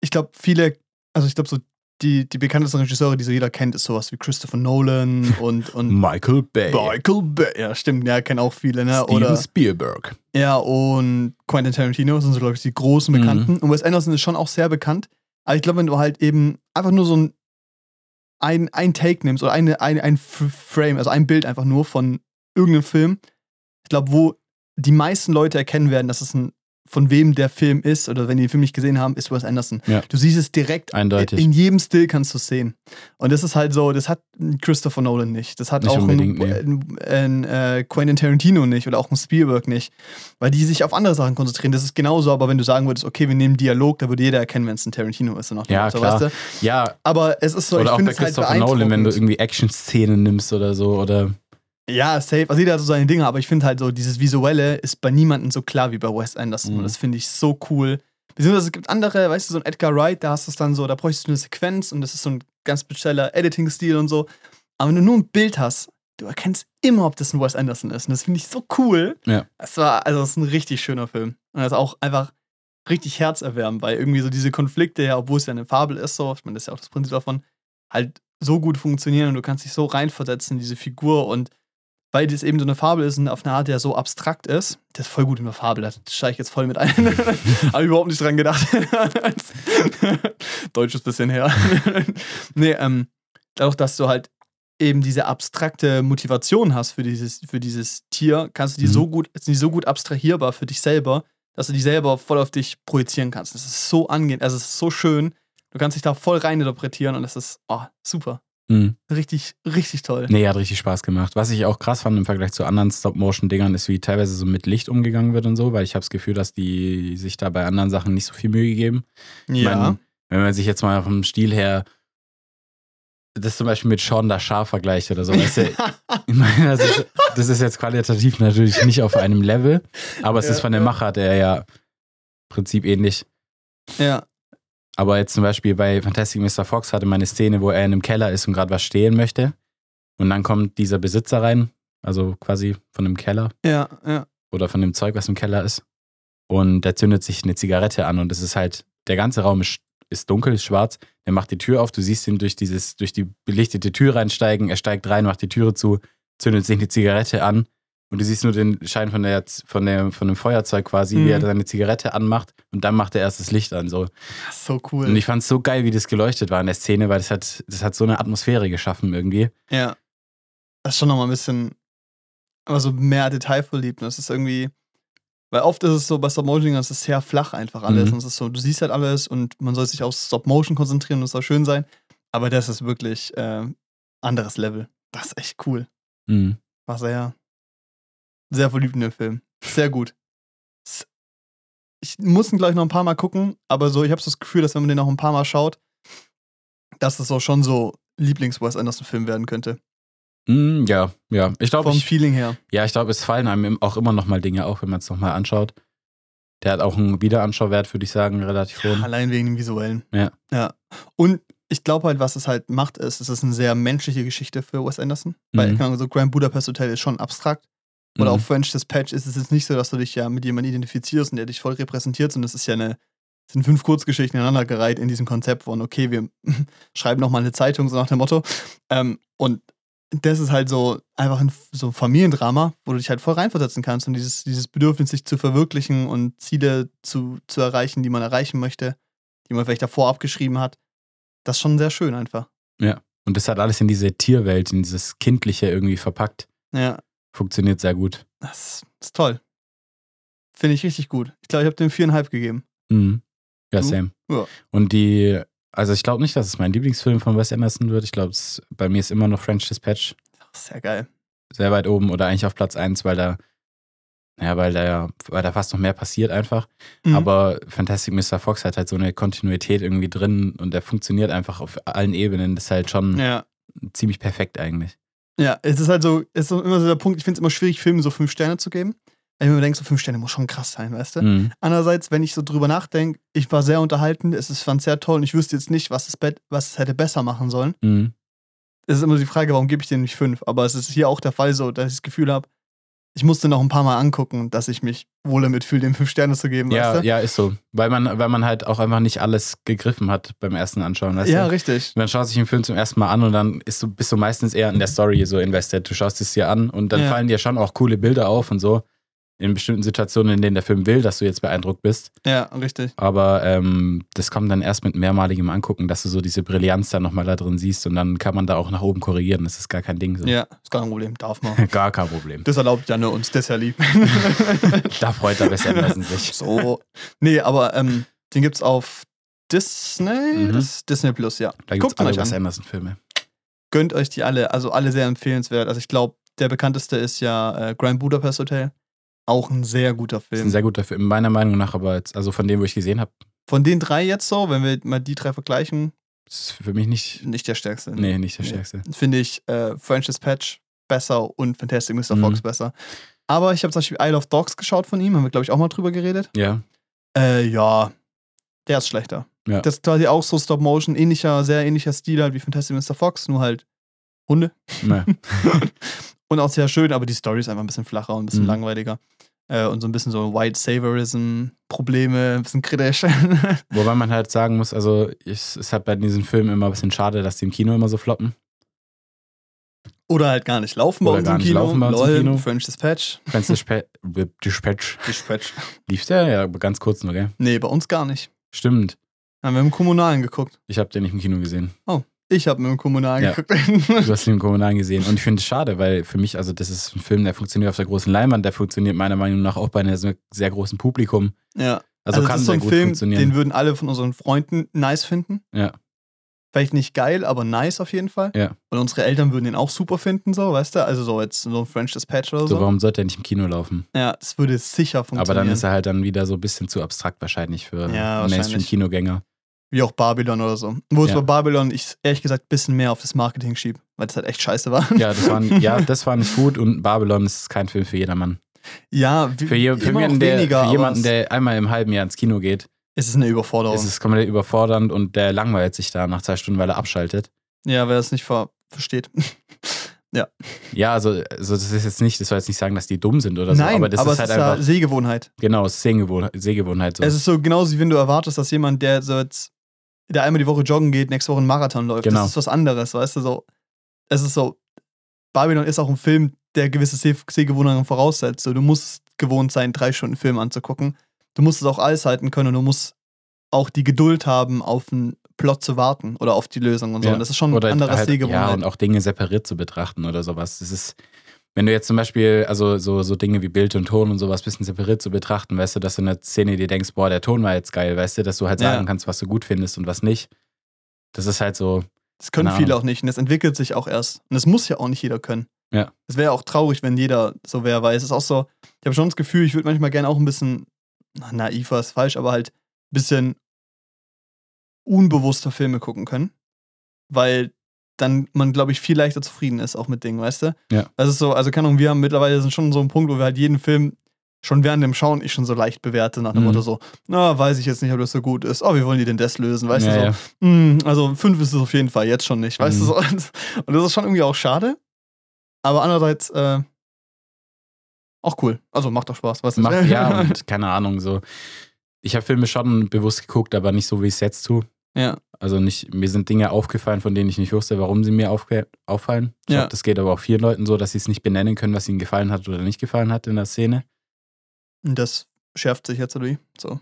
ich glaube, viele, also ich glaube, so die, die bekanntesten Regisseure, die so jeder kennt, ist sowas wie Christopher Nolan [LAUGHS] und, und Michael Bay. Michael Bay. Ja, stimmt, ja, kennen auch viele, ne? Steven Oder, Spielberg. ja, und Quentin Tarantino sind so, glaube ich, die großen Mhm. Bekannten. Und Wes Anderson ist schon auch sehr bekannt. Aber ich glaube, wenn du halt eben einfach nur so ein, ein, ein Take nimmst oder eine, ein, ein Frame, also ein Bild einfach nur von irgendeinem Film, ich glaube, wo die meisten Leute erkennen werden, dass es ein von wem der Film ist oder wenn die den Film nicht gesehen haben, ist Wes Anderson. Ja. Du siehst es direkt Eindeutig. in jedem Still kannst du es sehen. Und das ist halt so, das hat Christopher Nolan nicht. Das hat Nicht auch ein, ein, ein äh, Quentin Tarantino nicht oder auch ein Spielberg nicht. Weil die sich auf andere Sachen konzentrieren. Das ist genauso, aber wenn du sagen würdest, okay, wir nehmen Dialog, da würde jeder erkennen, wenn es ein Tarantino ist. Und dem Ja, klar. Weißt du? Ja, Aber es ist so, oder ich auch finde bei es halt Christopher Nolan, wenn du irgendwie Action-Szenen nimmst oder so. Oder Ja, safe. Also jeder hat so seine Dinge, aber ich finde halt so, dieses Visuelle ist bei niemandem so klar wie bei Wes Anderson. Mhm. Und das finde ich so cool. Beziehungsweise es gibt andere, weißt du, so ein Edgar Wright, da hast du es dann so, da bräuchtest du eine Sequenz und das ist so ein ganz spezieller Editing-Stil und so. Aber wenn du nur ein Bild hast, du erkennst immer, ob das ein Wes Anderson ist. Und das finde ich so cool. Ja. Das war, also das ist ein richtig schöner Film. Und das ist auch einfach richtig herzerwärmend, weil irgendwie so diese Konflikte, ja, obwohl es ja eine Fabel ist, so, ich meine, das ist ja auch das Prinzip davon, halt so gut funktionieren und du kannst dich so reinversetzen in diese Figur und weil das eben so eine Fabel ist und auf eine Art, der so abstrakt ist, der ist voll gut in der Fabel, da steige ich jetzt voll mit ein. [LAUGHS] Habe ich überhaupt nicht dran gedacht. [LAUGHS] Deutsch ist ein bisschen her. [LAUGHS] nee, ähm, dadurch, dass du halt eben diese abstrakte Motivation hast für dieses, für dieses Tier, kannst du die Mhm. so gut, sind die so gut abstrahierbar für dich selber, dass du die selber voll auf dich projizieren kannst. Das ist so angenehm, also es ist so schön. Du kannst dich da voll reininterpretieren und es ist oh, super. Hm. Richtig, richtig toll. Nee, hat richtig Spaß gemacht. Was ich auch krass fand im Vergleich zu anderen Stop-Motion-Dingern, ist, wie teilweise so mit Licht umgegangen wird und so, weil ich habe das Gefühl, dass die sich da bei anderen Sachen nicht so viel Mühe gegeben. Ich mein, wenn man sich jetzt mal vom Stil her das zum Beispiel mit Sean da Scharf vergleicht oder so, weißt du, [LAUGHS] ich meine, das ist, das ist jetzt qualitativ natürlich nicht auf einem Level, aber es Ja, ist von der ja. Macher, der ja im Prinzip ähnlich. ja. Aber jetzt zum Beispiel bei Fantastic Mr. Fox hatte man eine Szene, wo er in einem Keller ist und gerade was stehlen möchte. Und dann kommt dieser Besitzer rein, also quasi von dem Keller Ja, ja. oder von dem Zeug, was im Keller ist. Und der zündet sich eine Zigarette an und es ist halt, der ganze Raum ist, ist dunkel, ist schwarz. Er macht die Tür auf, du siehst ihn durch dieses, durch die belichtete Tür reinsteigen, er steigt rein, macht die Türe zu, zündet sich eine Zigarette an und du siehst nur den Schein von der, von der, von dem Feuerzeug quasi, wie er Mhm. seine Zigarette anmacht und dann macht er erst das Licht an, so. So cool. Und ich fand es so geil, wie das geleuchtet war in der Szene, weil das hat, das hat so eine Atmosphäre geschaffen irgendwie. Ja. Das ist schon nochmal ein bisschen, aber so mehr detailverliebt. Das ist irgendwie, weil oft ist es so bei Stop-Motion, das ist sehr flach einfach alles. Mhm. Und es ist so, du siehst halt alles und man soll sich auf Stop-Motion konzentrieren und es soll schön sein. Aber das ist wirklich äh, anderes Level. Das ist echt cool. Mhm. War sehr, sehr verliebt in den Film. Sehr gut. Ich muss ihn gleich noch ein paar Mal gucken, aber so, ich habe so das Gefühl, dass wenn man den noch ein paar Mal schaut, dass es auch schon so Lieblings-Wes Anderson-Film werden könnte. Mm, ja, ja. Ich glaube, Vom ich, Feeling her. ja, ich glaube, es fallen einem auch immer noch mal Dinge auf, wenn man es nochmal anschaut. Der hat auch einen Wiederanschauwert, würde ich sagen, relativ hohen. Allein wegen dem Visuellen. Ja. Ja. Und ich glaube halt, was es halt macht, ist, es ist eine sehr menschliche Geschichte für Wes Anderson. Weil, Mhm. so Grand Budapest Hotel ist schon abstrakt. Oder Mhm. auch French Dispatch ist es jetzt nicht so, dass du dich ja mit jemandem identifizierst und der dich voll repräsentiert, sondern es ist ja eine, es sind fünf Kurzgeschichten aneinandergereiht in diesem Konzept von, okay, wir [LAUGHS] schreiben nochmal eine Zeitung, so nach dem Motto. Ähm, und das ist halt so einfach ein, so ein Familiendrama, wo du dich halt voll reinversetzen kannst und dieses, dieses Bedürfnis, sich zu verwirklichen und Ziele zu, zu erreichen, die man erreichen möchte, die man vielleicht davor abgeschrieben hat. Das ist schon sehr schön einfach. Und das hat alles in diese Tierwelt, in dieses Kindliche irgendwie verpackt. Ja, Funktioniert sehr gut. das ist toll. Finde ich richtig gut. Ich glaube, ich habe dem viereinhalb gegeben. Mhm. Ja, Du? same. Ja. Und die, also ich glaube nicht, dass es mein Lieblingsfilm von Wes Anderson wird. Ich glaube, bei mir ist immer noch French Dispatch Sehr geil. sehr weit oben oder eigentlich auf Platz 1, weil da Naja, weil da ja, weil da fast noch mehr passiert einfach. Mhm. Aber Fantastic Mr. Fox hat halt so eine Kontinuität irgendwie drin und der funktioniert einfach auf allen Ebenen. Das ist halt schon ja. ziemlich perfekt eigentlich. Ja, es ist halt so, es ist immer so der Punkt, ich finde es immer schwierig, Filmen so fünf Sterne zu geben. Weil ich mir denke, so fünf Sterne muss schon krass sein, weißt du? Mhm. Andererseits, wenn ich so drüber nachdenke, ich war sehr unterhalten, es ist, fand sehr toll und ich wüsste jetzt nicht, was es, was es hätte besser machen sollen. Mhm. Es ist immer die Frage, warum gebe ich dir nicht fünf? Aber es ist hier auch der Fall so, dass ich das Gefühl habe, ich musste noch ein paar Mal angucken, dass ich mich wohl damit fühle, dem fünf Sterne zu geben, Ja, weißt du? ja, ist so. Weil man, weil man halt auch einfach nicht alles gegriffen hat beim ersten Anschauen, weißt ja du? richtig. Man schaut sich den Film zum ersten Mal an und dann ist du, bist du meistens eher in der Story so invested. Du schaust es dir an und dann Ja. fallen dir schon auch coole Bilder auf und so. In bestimmten Situationen, in denen der Film will, dass du jetzt beeindruckt bist. Ja, richtig. Aber ähm, das kommt dann erst mit mehrmaligem Angucken, dass du so diese Brillanz dann nochmal da drin siehst und dann kann man da auch nach oben korrigieren. Das ist gar kein Ding. So. Ja, ist gar kein Problem, darf man. [LAUGHS] Gar kein Problem. Das erlaubt ja nur uns, das ist ja lieb. [LAUGHS] Da freut der Wes Anderson sich. [LAUGHS] so. Nee, aber ähm, den gibt's auf Disney? Mhm. Disney Plus, ja. Da gibt Guckt es alle Wes an. Anderson-Filme. Gönnt euch die alle, also alle sehr empfehlenswert. Also ich glaube, der bekannteste ist ja äh, Grand Budapest Hotel. Auch ein sehr guter Das ist Film. ein sehr guter Film, meiner Meinung nach, aber jetzt, also von dem, wo ich gesehen habe, Von den drei jetzt so, wenn wir mal die drei vergleichen, ist für mich nicht, nicht der stärkste. nee, nicht der Nee. stärkste. Finde ich äh, French Dispatch besser und Fantastic Mr. Mhm. Fox besser. Aber ich habe zum Beispiel Isle of Dogs geschaut von ihm, haben wir, glaube ich, auch mal drüber geredet. Ja, Äh, ja, der ist schlechter. Ja. Das ist quasi auch so Stop-Motion, ähnlicher, sehr ähnlicher Stil halt wie Fantastic Mr. Fox, nur halt Hunde. ne. [LAUGHS] und auch sehr schön, aber die Story ist einfach ein bisschen flacher und ein bisschen Mhm. langweiliger. Äh, und so ein bisschen so White Saviorism-Probleme, ein bisschen kritisch. [LAUGHS] Wobei man halt sagen muss, also es ist halt bei diesen Filmen immer ein bisschen schade, dass die im Kino immer so floppen. Oder halt gar nicht laufen bei Oder uns gar im Kino. laufen bei uns im Lol, Kino. French Dispatch. French Dispatch, Dispatch. Dispatch. Lief der? Ja, ganz kurz nur, gell? Nee, bei uns gar nicht. Stimmt. Haben wir im Kommunalen geguckt. Ich habe den nicht im Kino gesehen. Ich habe mit dem Kommunalen Ja. geguckt. Du hast ihn im Kommunalen gesehen. Und ich finde es schade, weil für mich, also das ist ein Film, der funktioniert auf der großen Leinwand, der funktioniert meiner Meinung nach auch bei einem sehr, großen Publikum. ja. Also, Also, kann das ist so ein Film, funktionieren. den würden alle von unseren Freunden nice finden. Ja. Vielleicht nicht geil, aber nice auf jeden Fall. Ja. Und unsere Eltern würden den auch super finden, so, weißt du? Also so jetzt so ein French Dispatch oder so, so. warum sollte er nicht im Kino laufen? Ja, das würde sicher funktionieren. Aber dann ist er halt dann wieder so ein bisschen zu abstrakt wahrscheinlich für Ja. Mainstream-Kinogänger. Wie auch Babylon oder so. Wo es Ja. bei Babylon ich ehrlich gesagt ein bisschen mehr auf das Marketing schieb, weil das halt echt scheiße war. Ja, das war, ja, [LAUGHS] das war nicht gut und Babylon ist kein Film für jedermann. Ja, wie, Für, je, für, jemanden, noch der, weniger, für jemanden, es- der einmal im halben Jahr ins Kino geht, es ist eine Überforderung. ist es komplett überfordernd und der langweilt sich da nach zwei Stunden, weil er abschaltet. ja, wer das nicht ver versteht. [LAUGHS] Ja, also, also das ist jetzt nicht, das soll jetzt nicht sagen, dass die dumm sind oder so, Nein, aber das aber ist es halt ist ja einfach, Sehgewohnheit. genau, es ist Sehgewohnheit, Sehgewohnheit so. Es ist so genauso, wie wenn du erwartest, dass jemand, der so jetzt, der einmal die Woche joggen geht, nächste Woche einen Marathon läuft. Genau. Das ist was anderes, weißt du, so. Es ist so, Babylon ist auch ein Film, der gewisse Seh Sehgewohnheiten voraussetzt. So, du musst gewohnt sein, drei Stunden Film anzugucken. Du musst es auch alles halten können und du musst auch die Geduld haben, auf einen Plot zu warten oder auf die Lösung und so. Ja. Und das ist schon oder ein anderes halt, ja, Sehgewohnheit. und auch Dinge separiert zu betrachten oder sowas. Das ist, wenn du jetzt zum Beispiel, also so, so Dinge wie Bild und Ton und sowas ein bisschen separiert zu betrachten, weißt du, dass du in der Szene dir denkst, boah, der Ton war jetzt geil, weißt du, dass du halt Ja. sagen kannst, was du gut findest und was nicht. Das ist halt so, Das können viele Ahnung. auch nicht und das entwickelt sich auch erst. Und das muss ja auch nicht jeder können. Ja. Es wäre auch traurig, wenn jeder so wäre, weil es ist auch so, ich habe schon das Gefühl, ich würde manchmal gerne auch ein bisschen, na, naiver ist falsch, aber halt ein bisschen unbewusster Filme gucken können. Weil dann man, glaube ich, viel leichter zufrieden ist, auch mit Dingen, weißt du? Ja. Das ist so, also keine Ahnung, wir haben mittlerweile sind schon so ein Punkt, wo wir halt jeden Film schon während dem Schauen ich schon so leicht bewerte, nach dem Mhm. Motto so, na, weiß ich jetzt nicht, ob das so gut ist. Oh, wie wollen die denn das lösen, weißt ja, du so? ja. Mm, also fünf ist es auf jeden Fall, jetzt schon nicht, weißt Mhm. du so. [LAUGHS] Und das ist schon irgendwie auch schade. Aber andererseits äh, auch cool. Also macht doch Spaß, weißt du. Macht, ja, [LAUGHS] und keine Ahnung, so. Ich habe Filme schon bewusst geguckt, aber nicht so, wie ich es jetzt tue. Ja. Also nicht, mir sind Dinge aufgefallen, von denen ich nicht wusste, warum sie mir aufge auffallen. Ich Ja. glaube, das geht aber auch vielen Leuten so, dass sie es nicht benennen können, was ihnen gefallen hat oder nicht gefallen hat in der Szene. Und das schärft sich jetzt, oder wie? So.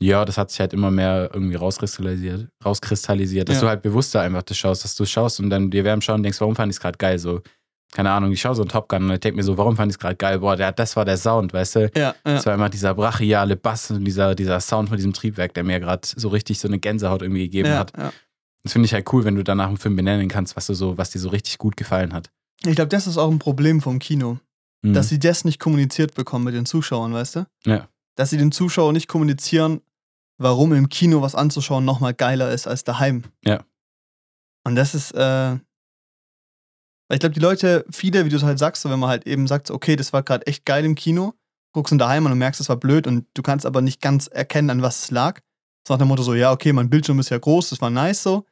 Ja, das hat sich halt immer mehr irgendwie rauskristallisiert, rauskristallisiert dass Ja. du halt bewusster einfach das schaust, dass du es schaust und dann dir während Schauen denkst, warum fand ich es gerade geil? So, keine Ahnung, ich schaue so einen Top Gun und ich denke mir so, warum fand ich es gerade geil? Boah, der, das war der Sound, weißt du? Ja, ja. Das war immer dieser brachiale Bass und dieser, dieser Sound von diesem Triebwerk, der mir gerade so richtig so eine Gänsehaut irgendwie gegeben ja, hat. ja. Das finde ich halt cool, wenn du danach einen Film benennen kannst, was du so, was dir so richtig gut gefallen hat. Ich glaube, das ist auch ein Problem vom Kino. Mhm. dass sie das nicht kommuniziert bekommen mit den Zuschauern, weißt du? Ja. Dass sie den Zuschauern nicht kommunizieren, warum im Kino was anzuschauen nochmal geiler ist als daheim. Ja. Und das ist, äh, weil ich glaube, die Leute, viele, wie du es halt sagst, so, wenn man halt eben sagt, okay, das war gerade echt geil im Kino, guckst du daheim und merkst, es war blöd und du kannst aber nicht ganz erkennen, an was es lag. So nach dem Motto so, ja, okay, mein Bildschirm ist ja groß, das war nice so.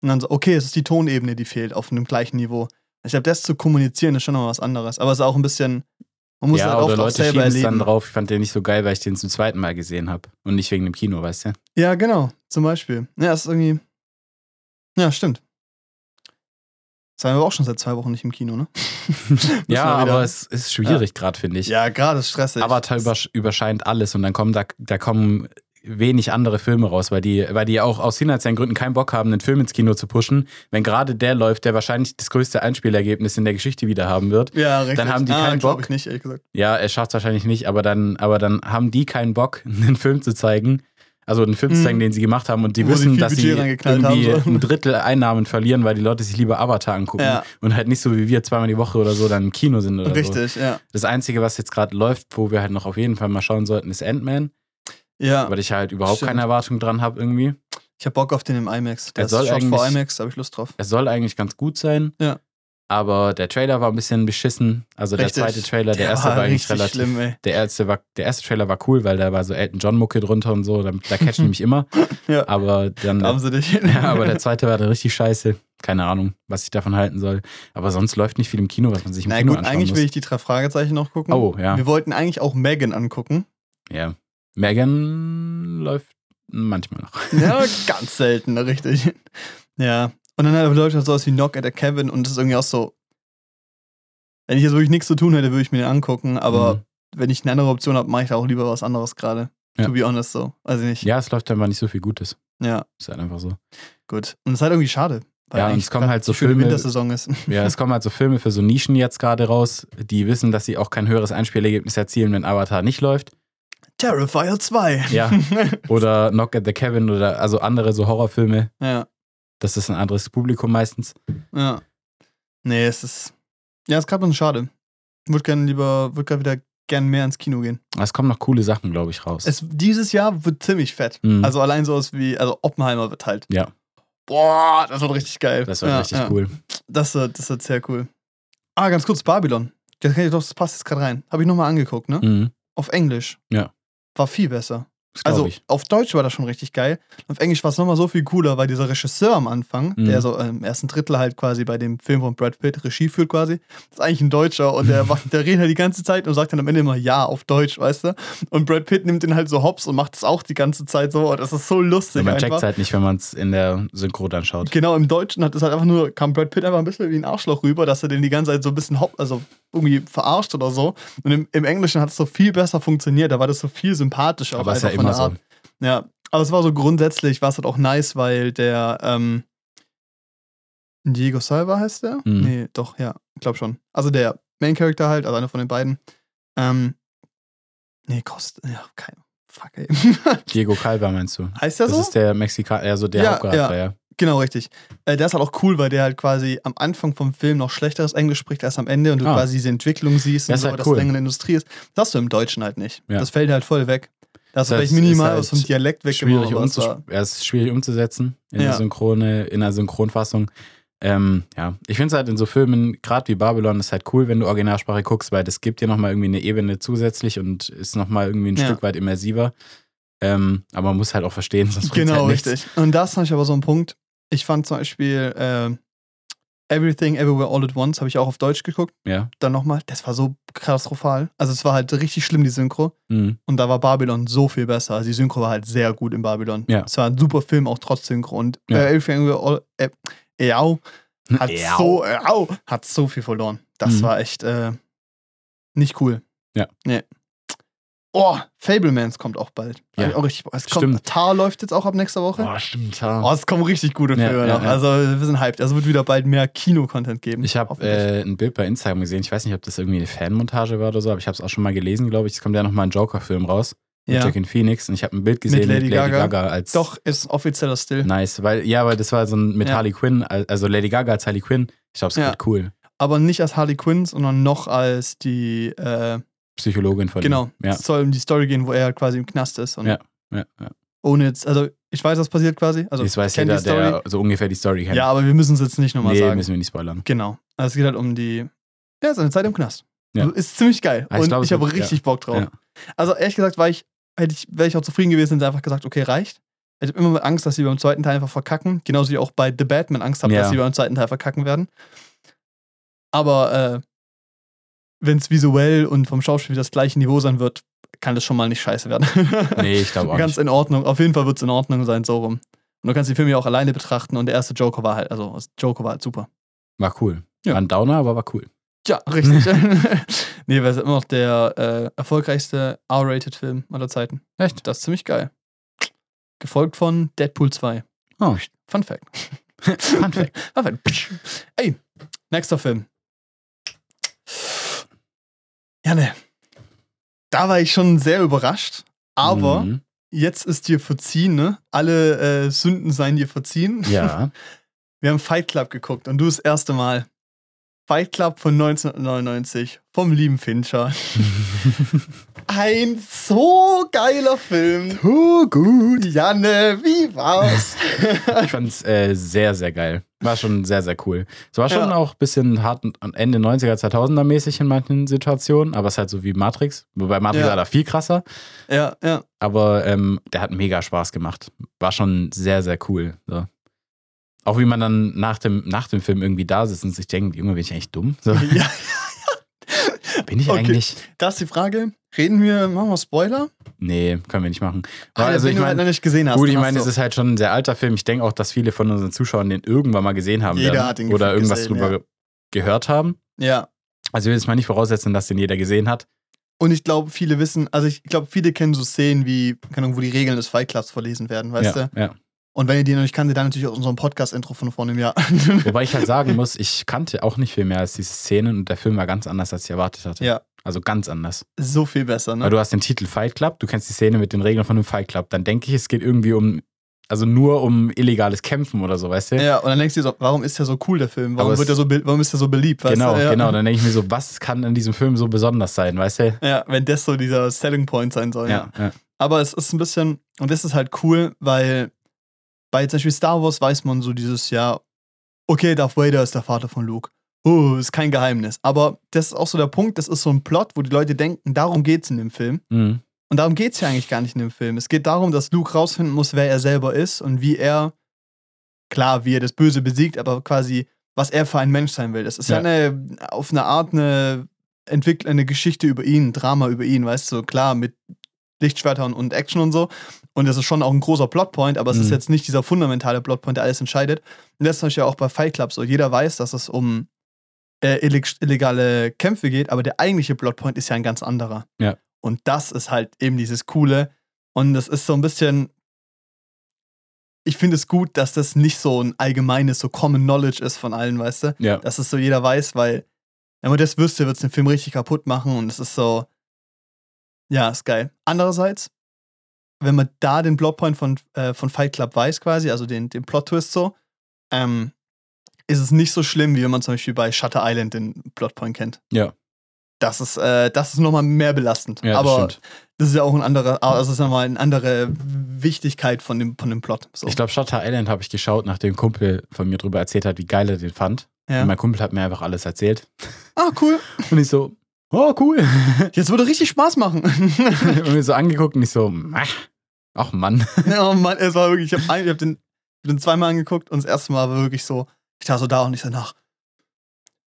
Und dann so, okay, es ist die Tonebene, die fehlt auf einem gleichen Niveau. Ich glaube, das zu kommunizieren ist schon noch was anderes. Aber es ist auch ein bisschen, man muss es ja, halt oder Leute selber es dann erleben. drauf. Ich fand den nicht so geil, weil ich den zum zweiten Mal gesehen habe. Und nicht wegen dem Kino, weißt du? Ja, genau, zum Beispiel. Ja, das ist irgendwie. Ja, stimmt. Das waren wir auch schon seit zwei Wochen nicht im Kino, ne? [LAUGHS] Ja, aber es ist schwierig gerade, finde ich. Ja, gerade ist stressig. Avatar übersch überscheint alles und dann kommen da, da kommen wenig andere Filme raus, weil die, weil die auch aus finanziellen Gründen keinen Bock haben, einen Film ins Kino zu pushen. Wenn gerade der läuft, der wahrscheinlich das größte Einspielergebnis in der Geschichte wieder haben wird. ja, richtig. dann haben die keinen glaub Bock. ich nicht, ehrlich gesagt. Ja, er schafft es wahrscheinlich nicht, aber dann, aber dann haben die keinen Bock, [LAUGHS] einen Film zu zeigen. Also einen Film zu Mhm. zeigen, den sie gemacht haben und die Wo sie wissen, viel dass sie Budget reingeknallt irgendwie so. ein Drittel Einnahmen verlieren, weil die Leute sich lieber Avatar angucken Ja. und halt nicht so wie wir zweimal die Woche oder so dann im Kino sind oder so. Richtig, ja. Das Einzige, was jetzt gerade läuft, wo wir halt noch auf jeden Fall mal schauen sollten, ist Ant-Man, Ja, weil ich halt überhaupt Stimmt. keine Erwartung dran habe irgendwie. ich hab Bock auf den im IMAX. Der Er soll ist Shot vor IMAX, da hab ich Lust drauf. Es soll eigentlich ganz gut sein. Ja. Aber der Trailer war ein bisschen beschissen. Also Richtig. der zweite Trailer, der, erste war, eigentlich relativ. schlimm, ey. Der erste, war, der erste Trailer war cool, weil da war so Elton John Mucke drunter und so. Da, da catchen die mich immer. [LAUGHS] Ja. Aber dann. Da haben sie dich. [LAUGHS] ja, aber der zweite war dann richtig scheiße. Keine Ahnung, was ich davon halten soll. Aber sonst läuft nicht viel im Kino, was man sich im Na Kino gut, anschauen eigentlich muss. will ich die drei Fragezeichen noch gucken. Oh, ja. Wir wollten eigentlich auch Megan angucken. Ja. Megan läuft manchmal noch. Ja, [LAUGHS] ganz selten, richtig. Ja. Und dann halt läuft halt sowas wie Knock at the Cabin und das ist irgendwie auch so. Wenn ich jetzt wirklich nichts zu tun hätte, würde ich mir den angucken, aber Mhm. wenn ich eine andere Option habe, mache ich da auch lieber was anderes gerade. Ja. To be honest, so. Also nicht. Ja, es läuft einfach nicht so viel Gutes. Ja, Ist halt einfach so. gut. Und es ist halt irgendwie schade. weil Ja, und es kommen halt so Filme- Wintersaison ist. [LAUGHS] Ja, es kommen halt so Filme für so Nischen jetzt gerade raus, die wissen, dass sie auch kein höheres Einspielergebnis erzielen, wenn Avatar nicht läuft. Terrifier 2. Ja. [LAUGHS] Oder Knock at the Cabin oder also andere so Horrorfilme. ja. Das ist ein anderes Publikum meistens. Ja. Nee, es ist. Ja, es ist gerade ein bisschen schade. Würde gerne lieber, würde gerade wieder gern mehr ins Kino gehen. Es kommen noch coole Sachen, glaube ich, raus. Es, dieses Jahr wird ziemlich fett. Mhm. Also allein sowas wie, also Oppenheimer wird halt. Ja. Boah, das wird richtig geil. das war ja, richtig ja. cool. Das wird, das wird sehr cool. Ah, ganz kurz, Babylon. Das, doch, das passt jetzt gerade rein. Habe ich nochmal angeguckt, ne? Mhm. Auf Englisch. Ja. War viel besser. Also ich. auf Deutsch war das schon richtig geil. Auf Englisch war es nochmal so viel cooler, weil dieser Regisseur am Anfang, Mhm. der so im ersten Drittel halt quasi bei dem Film von Brad Pitt Regie führt quasi, ist eigentlich ein Deutscher und der, macht, der redet halt die ganze Zeit und sagt dann am Ende immer Ja auf Deutsch, weißt du? Und Brad Pitt nimmt den halt so hops und macht es auch die ganze Zeit so und das ist so lustig man checkt einfach. halt nicht, wenn man es in der Synchro dann schaut. Genau, im Deutschen hat es halt einfach nur, kam Brad Pitt einfach ein bisschen wie ein Arschloch rüber, dass er den die ganze Zeit so ein bisschen hopp, also irgendwie verarscht oder so. Und im, im Englischen hat es so viel besser funktioniert, da war das so viel sympathischer. Aber ist ja einfach so. Art. Ja, aber es war so grundsätzlich, war es halt auch nice, weil der, ähm, Diego Salva heißt der? Mhm. Nee, doch, ja, ich glaube schon. Also der Main Character halt, also einer von den beiden. Ähm, nee, Kost, ja, kein, fuck, ey. [LAUGHS] Diego Calva meinst du? heißt der Das so? ist der Mexikaner, also der Ja, Hauptcharakter, ja. Genau, richtig. Äh, der ist halt auch cool, weil der halt quasi am Anfang vom Film noch schlechteres Englisch spricht als am Ende und du Ah. quasi diese Entwicklung siehst und Das ist so, halt dass cool. in der Industrie ist. Das hast du im Deutschen halt nicht. Ja. Das fällt halt voll weg. Du Das vielleicht minimal ist halt Dialekt. Schwierig aber es umzus war- ja, es ist schwierig umzusetzen in Ja. der Synchrone, in der Synchronfassung. Ähm, ja, ich finde es halt in so Filmen, gerade wie Babylon, ist halt cool, wenn du Originalsprache guckst, weil das gibt dir nochmal irgendwie eine Ebene zusätzlich und ist nochmal irgendwie ein Ja. Stück weit immersiver. Ähm, aber man muss halt auch verstehen, sonst bringt Genau, halt richtig. Und das habe ich aber so einen Punkt. Ich fand zum Beispiel äh, Everything Everywhere All at Once, habe ich auch auf Deutsch geguckt. Ja. Dann nochmal, das war so katastrophal. Also es war halt richtig schlimm, die Synchro. Mhm. Und da war Babylon so viel besser. Also die Synchro war halt sehr gut in Babylon. Ja. Es war ein super Film, auch trotz Synchro. Und Ja. äh, Everything Everywhere All, äh, Eau hat Eau. so, äh, au, hat so viel verloren. Das Mhm. war echt äh, nicht cool. Ja. Nee. Oh, Fablemans kommt auch bald. Ja. Auch richtig, es kommt, Stimmt. Tar läuft jetzt auch ab nächster Woche. Oh, stimmt, ja. Oh, es kommen richtig gute Filme ja, noch. ja. Also wir sind hyped. Also wird wieder bald mehr Kino-Content geben. Ich habe äh, ein Bild bei Instagram gesehen. Ich weiß nicht, ob das irgendwie eine Fanmontage war oder so, aber ich habe es auch schon mal gelesen, glaube ich. Es kommt ja nochmal ein Joker-Film raus mit ja. Joaquin Phoenix und ich habe ein Bild gesehen mit Lady Lady, Gaga. Gaga. als Doch, ist offizieller Still. nice, weil ja, weil das war so ein mit. Harley Quinn, also Lady Gaga als Harley Quinn. Ich glaube, es wird cool. aber nicht als Harley Quinn, sondern noch als die, äh, Psychologin von genau, ihm. Ja, es soll um die Story gehen, wo er quasi im Knast ist. Und Ja. ja, ja. ohne jetzt, also ich weiß, was passiert quasi. Also weiß ich kenn jeder, die Story. der so ungefähr die Story kennt. Ja, aber wir müssen es jetzt nicht nochmal nee, sagen. müssen wir nicht spoilern. Genau. Also es geht halt um die, ja, seine Zeit im Knast. Ja. Also Ist ziemlich geil. Ah, ich und ich habe richtig Bock drauf. Ja. Also ehrlich gesagt, war ich, hätte ich, wäre ich auch zufrieden gewesen, sie einfach gesagt, okay, reicht. Ich habe immer mit Angst, dass sie beim zweiten Teil einfach verkacken. Genauso wie ich auch bei The Batman Angst habe, Ja. dass sie beim zweiten Teil verkacken werden. Aber äh, wenn es visuell und vom Schauspiel das gleiche Niveau sein wird, kann das schon mal nicht scheiße werden. [LAUGHS] Nee, ich glaube auch Ganz nicht. in Ordnung. Auf jeden Fall wird es in Ordnung sein, so rum. Und du kannst die Filme ja auch alleine betrachten und der erste Joker war halt, also Joker war halt super. War cool. Ja. War ein Downer, aber war cool. Ja, richtig. [LAUGHS] [LAUGHS] nee, weil es immer noch der äh, erfolgreichste R-Rated-Film aller Zeiten. Echt? Das ist ziemlich geil. Gefolgt von Deadpool 2. Oh, Fun Fact. Fun Fact. Fun Fact. Ey, nächster Film. Janne, da war ich schon sehr überrascht, aber Mhm. jetzt ist dir verziehen, ne? Alle äh, Sünden seien dir verziehen. Ja. [LAUGHS] Wir haben Fight Club geguckt und du das erste Mal. Fight Club von 1999 vom lieben Fincher. [LAUGHS] Ein so geiler Film. Oh, gut. Janne, wie war's? Ich fand's äh, sehr, sehr geil. War schon sehr, sehr cool. Es war schon Ja. auch ein bisschen hart Ende 90er, 2000er mäßig in manchen Situationen, aber es ist halt so wie Matrix. Wobei Matrix Ja. war da viel krasser, ja, ja. aber ähm, der hat mega Spaß gemacht. War schon sehr, sehr cool. So. Auch wie man dann nach dem, nach dem Film irgendwie da sitzt und sich denkt, Junge, bin ich eigentlich dumm? So, ja. bin ich Okay. eigentlich? Das ist die Frage. Reden wir, machen wir Spoiler? Nee, können wir nicht machen. Ah, also ich du halt noch nicht gesehen hast. Gut, ich meine, es ist halt schon ein sehr alter Film. Ich denke auch, dass viele von unseren Zuschauern den irgendwann mal gesehen haben Jeder werden. hat ihn oder irgendwas gesehen, drüber ja. ge- gehört haben. Ja. Also ich will jetzt mal nicht voraussetzen, dass den jeder gesehen hat. Und ich glaube, viele wissen, also ich glaube, viele kennen so Szenen wie, keine Ahnung, wo die Regeln des Fight Clubs verlesen werden, weißt ja, du? ja. Und wenn ihr die noch nicht kanntet, dann natürlich aus unserem Podcast-Intro von vor einem Jahr. Wobei ich halt sagen [LAUGHS] muss, ich kannte auch nicht viel mehr als diese Szenen und der Film war ganz anders, als ich erwartet hatte. ja, Also ganz anders. so viel besser, Weil ne? du hast den Titel Fight Club, du kennst die Szene mit den Regeln von einem Fight Club. Dann denke ich, es geht irgendwie um, also nur um illegales Kämpfen oder so, weißt du? Ja, und dann denkst du dir so, warum ist der so cool, der Film? Warum, wird es- er so, warum ist er so beliebt? Weißt genau, du? Ja. genau. Dann denke ich mir so, was kann in diesem Film so besonders sein, weißt du? Ja, wenn das so dieser Selling Point sein soll. Ja, ja. Aber es ist ein bisschen, und das ist halt cool, weil bei zum Beispiel Star Wars weiß man so dieses Jahr, okay, Darth Vader ist der Vater von Luke. Oh, ist kein Geheimnis. Aber das ist auch so der Punkt, das ist so ein Plot, wo die Leute denken, darum geht's in dem Film. Mhm. Und darum geht's ja eigentlich gar nicht in dem Film. Es geht darum, dass Luke rausfinden muss, wer er selber ist und wie er, klar, wie er das Böse besiegt, aber quasi, was er für ein Mensch sein will. Das ist ja, Ja. eine, auf eine Art eine, Entwickl eine Geschichte über ihn, ein Drama über ihn, weißt du, klar, mit Lichtschwertern und Action und so. Und das ist schon auch ein großer Plotpoint, aber es ist Mhm. jetzt nicht dieser fundamentale Plotpoint, der alles entscheidet. Und das ist natürlich auch bei Fight Club so. Jeder weiß, dass es um äh, illeg illegale Kämpfe geht, aber der eigentliche Plotpoint ist ja ein ganz anderer. Ja. Und das ist halt eben dieses Coole. Und das ist so ein bisschen. Ich finde es gut, dass das nicht so ein allgemeines, so Common Knowledge ist von allen, weißt du? Ja. Dass es so jeder weiß, weil, wenn man das wüsste, wird es den Film richtig kaputt machen und es ist so. Ja, ist geil. Andererseits, wenn man da den Plotpoint von, äh, von Fight Club weiß, quasi, also den, den Plot-Twist so, ähm, ist es nicht so schlimm, wie wenn man zum Beispiel bei Shutter Island den Plotpoint kennt. Ja. Das ist, äh, das ist nochmal mehr belastend. Ja, das Aber stimmt. das ist ja auch ein anderer, also das ist nochmal eine andere Wichtigkeit von dem, von dem Plot. So. Ich glaube, Shutter Island habe ich geschaut, nachdem ein Kumpel von mir drüber erzählt hat, wie geil er den fand. ja. Und mein Kumpel hat mir einfach alles erzählt. Ah, cool. [LAUGHS] Und ich so, oh, cool. [LAUGHS] Jetzt würde richtig Spaß machen. [LAUGHS] und mir so angeguckt und ich so, ach, ach Mann. oh Mann, es war wirklich, ich habe hab den, den zweimal angeguckt und das erste Mal war wirklich so, ich dachte so da und ich so nach,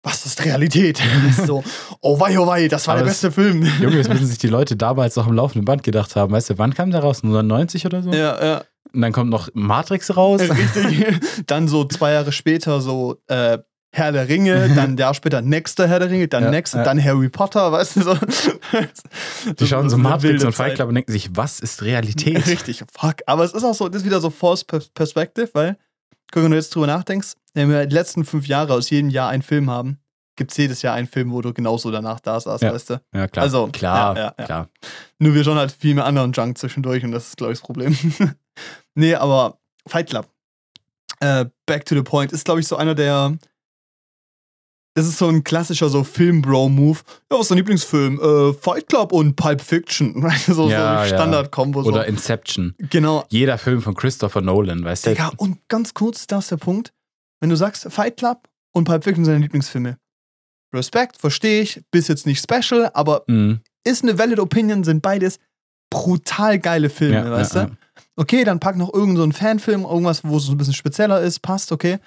was ist Realität? [LAUGHS] so, oh wei, oh wei, das war Aber der es- beste Film. [LAUGHS] Junge, das müssen sich die Leute damals noch im laufenden Band gedacht haben. Weißt du, wann kam der raus? 99 oder so? ja, ja. Und dann kommt noch Matrix raus. Richtig. [LAUGHS] Dann so zwei Jahre später so äh, Herr der Ringe, dann Jahr später nächster Herr der Ringe, dann Ja, nächster, ja. dann Harry Potter, weißt du so. Die schauen so Matrix und Fight. Club und denken sich, was ist Realität? Richtig, fuck. Aber es ist auch so, das ist wieder so False Pers- Perspective, weil, guck, wenn du jetzt drüber nachdenkst, wenn wir die letzten fünf Jahre aus jedem Jahr einen Film haben, gibt es jedes Jahr einen Film, wo du genauso danach da saßt, Ja. weißt du? Ja, klar. Also, klar, ja, ja, ja. klar. Nur wir schon halt viel mehr anderen Junk zwischendurch und das ist, glaube ich, das Problem. [LAUGHS] nee, aber Fight Club. Äh, back to the point ist, glaube ich, so einer der das ist so ein klassischer so Film-Bro-Move. Ja, was ist dein Lieblingsfilm? Äh, Fight Club und Pulp Fiction. [LAUGHS] so Ja, so ja. Standard-Kombo. So. Oder Inception. genau. Jeder Film von Christopher Nolan, weißt du? Digga, und ganz kurz, da ist der Punkt. Wenn du sagst, Fight Club und Pulp Fiction sind deine Lieblingsfilme. Respekt, verstehe ich, bist jetzt nicht special, aber Mhm. ist eine valid Opinion, sind beides brutal geile Filme, Ja, weißt ja, du? Okay, dann pack noch irgendeinen so einen Fanfilm, irgendwas, wo es so ein bisschen spezieller ist, passt, okay.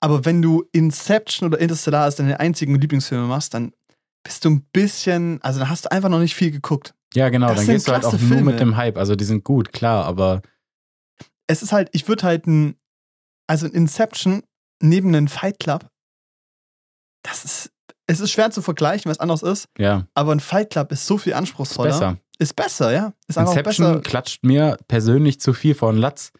Aber wenn du Inception oder Interstellar als deine einzigen Lieblingsfilme machst, dann bist du ein bisschen, also dann hast du einfach noch nicht viel geguckt. Ja, genau, Das dann gehst du halt auch klasse nur Filme. mit dem Hype. Also die sind gut, klar, aber Es ist halt, ich würde halt ein, also ein Inception neben einem Fight Club, das ist, es ist schwer zu vergleichen, was anderes ist, ja, aber ein Fight Club ist so viel ist anspruchsvoller. besser. Ist besser, ja. Ist einfach Inception besser. klatscht mir persönlich zu viel vor den Latz.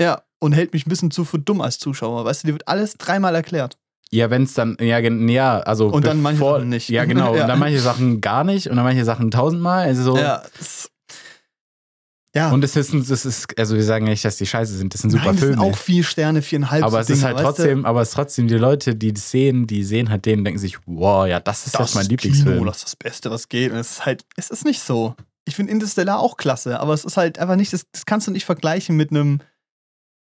Ja, und hält mich ein bisschen zu für dumm als Zuschauer. Weißt du, dir wird alles dreimal erklärt. Ja, wenn es dann, ja, ja, also. Und dann manche bevor- Sachen nicht. Ja, genau. [LAUGHS] Ja. Und dann manche Sachen gar nicht und dann manche Sachen tausendmal. Also so. Ja. Ja. Und es ist, es ist, also wir sagen nicht, dass die scheiße sind, das sind super Nein, das Filme. sind auch vier Sterne, viereinhalb. aber so es ist halt weißt du? trotzdem, aber es ist trotzdem die Leute, die das sehen, die sehen halt den und denken sich, wow, ja, das ist jetzt mein Lieblingsfilm. Kino, das ist das Beste, was geht. Und es ist halt, es ist nicht so. Ich finde Interstellar auch klasse, aber es ist halt einfach nicht, das, das kannst du nicht vergleichen mit einem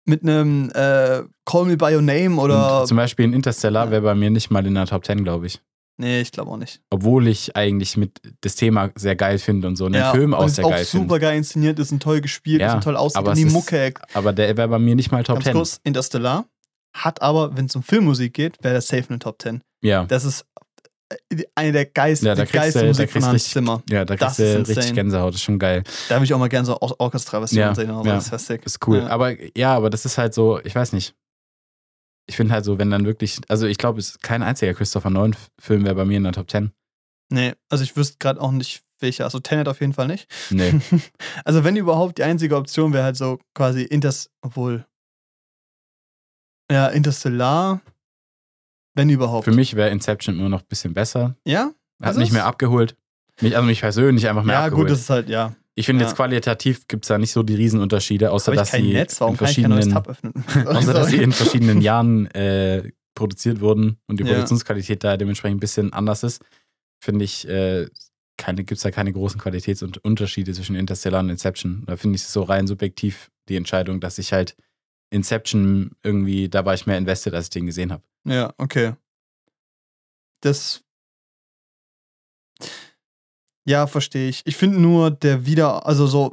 mit einem äh, Call Me By Your Name oder. Und zum Beispiel in Interstellar Ja. wäre bei mir nicht mal in der Top 10, glaube ich. nee, ich glaube auch nicht. Obwohl ich eigentlich mit das Thema sehr geil finde und so und den Film und auch sehr auch geil super finde. geil inszeniert, ist ein toll gespielt, Ja, ist ein toll aussieht aber und die ist Mucke. Aber der wäre bei mir nicht mal Top Ganz 10. kurz, Interstellar hat aber, wenn es um Filmmusik geht, wäre das safe eine Top 10. Ja. Das ist eine der geilsten, Ja, da die kriegst geilste du- da Musik von Hans richtig- Zimmer. Ja, da kriegst du ist richtig. Gänsehaut, das ist schon geil. Da würde ich auch mal gerne so Or- Orchestra-Version Ja, sehen. Aber ja. Das sick. Ist cool. Ja. Aber ja, aber das ist halt so, ich weiß nicht. Ich finde halt so, wenn dann wirklich, also ich glaube, es ist kein einziger Christopher Nolan-Film wäre bei mir in der Top 10. Nee, also ich wüsste gerade auch nicht, welcher. Also Tenet auf jeden Fall nicht. Nee. [LAUGHS] also wenn überhaupt, die einzige Option wäre halt so quasi Inters, obwohl. Ja, Interstellar. Wenn überhaupt. Für mich wäre Inception immer noch ein bisschen besser. Ja? Hat Also mich mehr abgeholt. Mich, also mich persönlich einfach mehr Ja, abgeholt. gut, das ist halt, ja. ich finde ja. jetzt qualitativ gibt es da nicht so die Riesenunterschiede, außer dass sie Netz, in verschiedenen, Tab öffnen? [LAUGHS] [LAUGHS] außer dass sie in verschiedenen [LAUGHS] Jahren äh, produziert wurden und die Ja. Produktionsqualität da dementsprechend ein bisschen anders ist, finde ich, äh, keine, gibt es da keine großen Qualitätsunterschiede zwischen Interstellar und Inception. Da finde ich es so rein subjektiv die Entscheidung, dass ich halt Inception irgendwie, da war ich mehr invested, als ich den gesehen habe. Ja, okay. Das. Ja, verstehe ich. Ich finde nur, der Wieder, also so,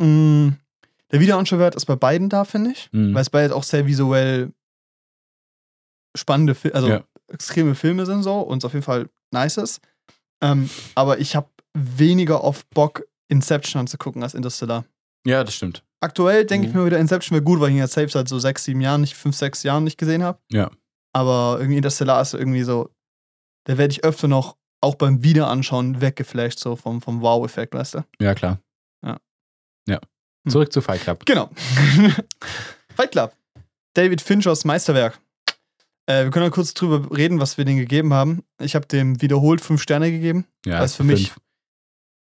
mh, der Wiederanschauwert ist bei beiden da, finde ich. Mhm. Weil es beide auch sehr visuell spannende, Fi also Ja. extreme Filme sind so und es auf jeden Fall nice ist. Ähm, aber ich habe weniger oft Bock, Inception anzugucken als Interstellar. Ja, das stimmt. Aktuell denke ich Mhm. mir wieder, Inception wäre gut, weil ich ihn jetzt safe seit so sechs, sieben Jahren, nicht fünf, sechs Jahren nicht gesehen habe. Ja. Aber irgendwie Interstellar ist irgendwie so, da werde ich öfter noch, auch beim Wiederanschauen, weggeflasht, so vom, vom Wow-Effekt, weißt du? Ja, klar. Ja. Ja. Hm. Zurück zu Fight Club. Genau. [LAUGHS] Fight Club. David Finchers Meisterwerk. Äh, wir können ja kurz drüber reden, was wir denen gegeben haben. Ich habe dem wiederholt fünf Sterne gegeben, Ja, was für mich fünf.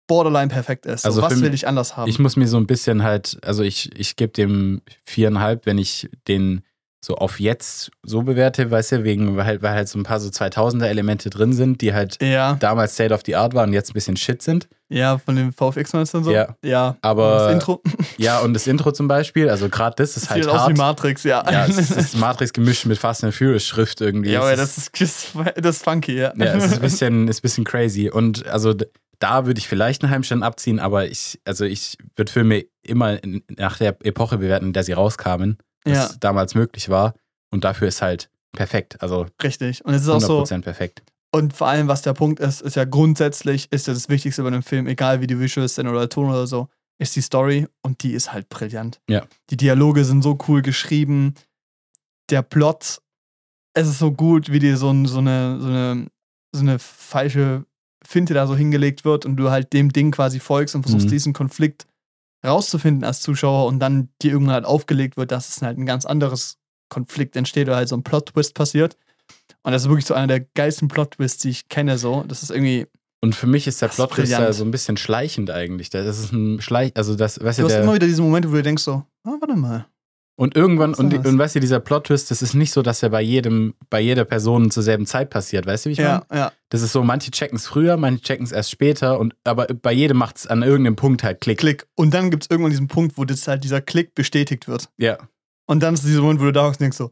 borderline perfekt ist. So, Also was für will mich- ich anders haben? Ich muss mir so ein bisschen halt, also ich, ich gebe dem viereinhalb, wenn ich den so auf jetzt so bewerte, weißt du, wegen, weil halt, weil halt so ein paar so 2000er Elemente drin sind, die halt ja, damals State of the Art waren und jetzt ein bisschen Shit sind. ja, von dem VFX meinst du und so? Ja. Ja. Aber- das Intro [LAUGHS] Ja, und das Intro zum Beispiel, also gerade das ist halt sieht aus wie hart. Matrix, ja. Ja, es [LAUGHS] ist Matrix gemischt mit Fast and Furious Schrift irgendwie. ja, aber das ist, das ist funky, ja. Ja, es ist ein [LAUGHS] bisschen, ist ein bisschen crazy. Und also da würde ich vielleicht einen Heimstand abziehen, aber ich, also ich würde Filme immer nach der Epoche bewerten, in der sie rauskamen, was Ja. damals möglich war. Und dafür ist halt perfekt. Also Richtig. Und es ist auch 100% so, perfekt. und vor allem, was der Punkt ist, ist ja grundsätzlich, ist ja das Wichtigste bei einem Film, egal wie die Visuals sind oder der Ton oder so, ist die Story und die ist halt brillant. Ja. Die Dialoge sind so cool geschrieben. Der Plot, es ist so gut, wie dir so, so, eine, so, eine, so eine falsche Finte da so hingelegt wird und du halt dem Ding quasi folgst und versuchst, Mhm. diesen Konflikt rauszufinden als Zuschauer und dann dir irgendwann halt aufgelegt wird, dass es halt ein ganz anderes Konflikt entsteht oder halt so ein Plot-Twist passiert. Und das ist wirklich so einer der geilsten Plot-Twists, die ich kenne. So, das ist irgendwie. Und für mich ist der Das ist Plot twist brillant. da so ein bisschen schleichend eigentlich. Das ist ein Schleich, also das, weißt Du du, hast immer wieder diese Momente, wo du denkst so, ah, warte mal, Und irgendwann, und, und weißt du, dieser Plot-Twist, das ist nicht so, dass er bei jedem, bei jeder Person zur selben Zeit passiert, weißt du, wie ich meine? Ja, ja. Das ist so, manche checken es früher, manche checken es erst später, und aber bei jedem macht es an irgendeinem Punkt halt Klick. Klick. Und dann gibt es irgendwann diesen Punkt, wo das halt dieser Klick bestätigt wird. Ja. Und dann ist dieser Moment, wo du da denkst so,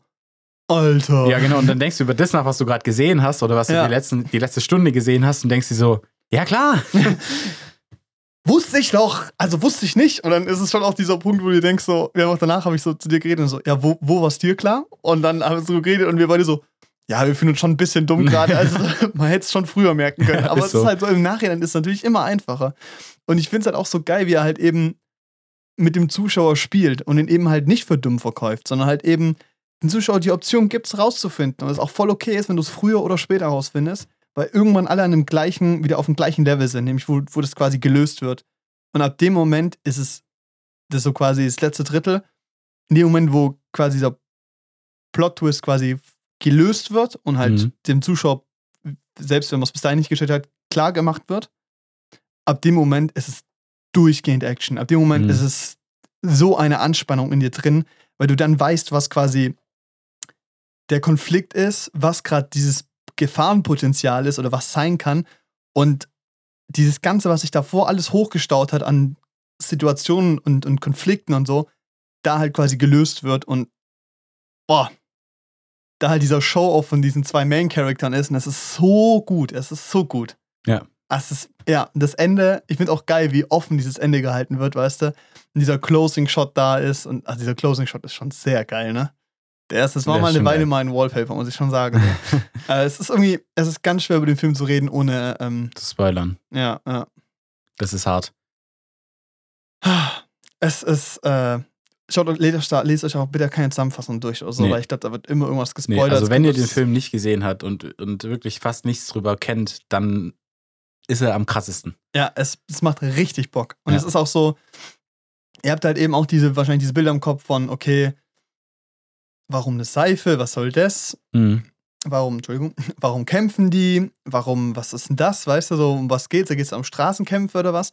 Alter. Ja, genau. Und dann denkst du über das nach, was du gerade gesehen hast oder was Ja. du die, letzten, die letzte Stunde gesehen hast und denkst dir so, ja klar. [LAUGHS] Wusste ich doch, also wusste ich nicht. Und dann ist es schon auch dieser Punkt, wo du denkst, so, ja, auch danach habe ich so zu dir geredet und so, ja, wo, wo war es dir klar? Und dann haben wir so geredet und wir beide so, ja, wir finden uns schon ein bisschen dumm [LAUGHS] gerade. Also man hätte es schon früher merken können. Ja, Aber es so. ist halt so, im Nachhinein ist es natürlich immer einfacher. Und ich finde es halt auch so geil, wie er halt eben mit dem Zuschauer spielt und ihn eben halt nicht für dumm verkauft, sondern halt eben den Zuschauer die Option gibt, es rauszufinden. Und es auch voll okay ist, wenn du es früher oder später rausfindest, weil irgendwann alle an dem gleichen, wieder auf dem gleichen Level sind, nämlich wo, wo das quasi gelöst wird. Und ab dem Moment ist es das ist so quasi das letzte Drittel. In dem Moment, wo quasi dieser Plot-Twist quasi gelöst wird und halt Mhm. dem Zuschauer, selbst wenn man es bis dahin nicht gestellt hat, klar gemacht wird, ab dem Moment ist es durchgehend Action. Ab dem Moment Mhm. ist es so eine Anspannung in dir drin, weil du dann weißt, was quasi der Konflikt ist, was gerade dieses Gefahrenpotenzial ist oder was sein kann. Und dieses Ganze, was sich davor alles hochgestaut hat an Situationen und, und Konflikten und so, da halt quasi gelöst wird und boah, da halt dieser Show-Off von diesen zwei Main-Charaktern ist und es ist so gut, es ist so gut. Ja. Es ist, ja, das Ende, ich finde auch geil, wie offen dieses Ende gehalten wird, weißt du? Und dieser Closing-Shot da ist und also dieser Closing-Shot ist schon sehr geil, ne? Der erste, das war ist mal eine Weile mein Wallpaper, muss ich schon sagen. [LAUGHS] äh, es ist irgendwie, es ist ganz schwer über den Film zu reden, ohne, ähm, Zu spoilern. ja, ja. Das ist hart. Es ist, äh, schaut, lest, euch- lest euch auch bitte keine Zusammenfassung durch oder so, Nee. weil ich glaube, da wird immer irgendwas Nee, gespoilert. also Es wenn ihr den Film nicht gesehen habt und, und wirklich fast nichts drüber kennt, dann ist er am krassesten. Ja, es, es macht richtig Bock. Und Ja. es ist auch so, ihr habt halt eben auch diese, wahrscheinlich diese Bilder im Kopf von, okay, warum eine Seife, was soll das? Mhm. Warum, Entschuldigung, [LAUGHS] warum kämpfen die? Warum, was ist denn das? Weißt du, so, um was geht's? Da geht's um Straßenkämpfe oder was?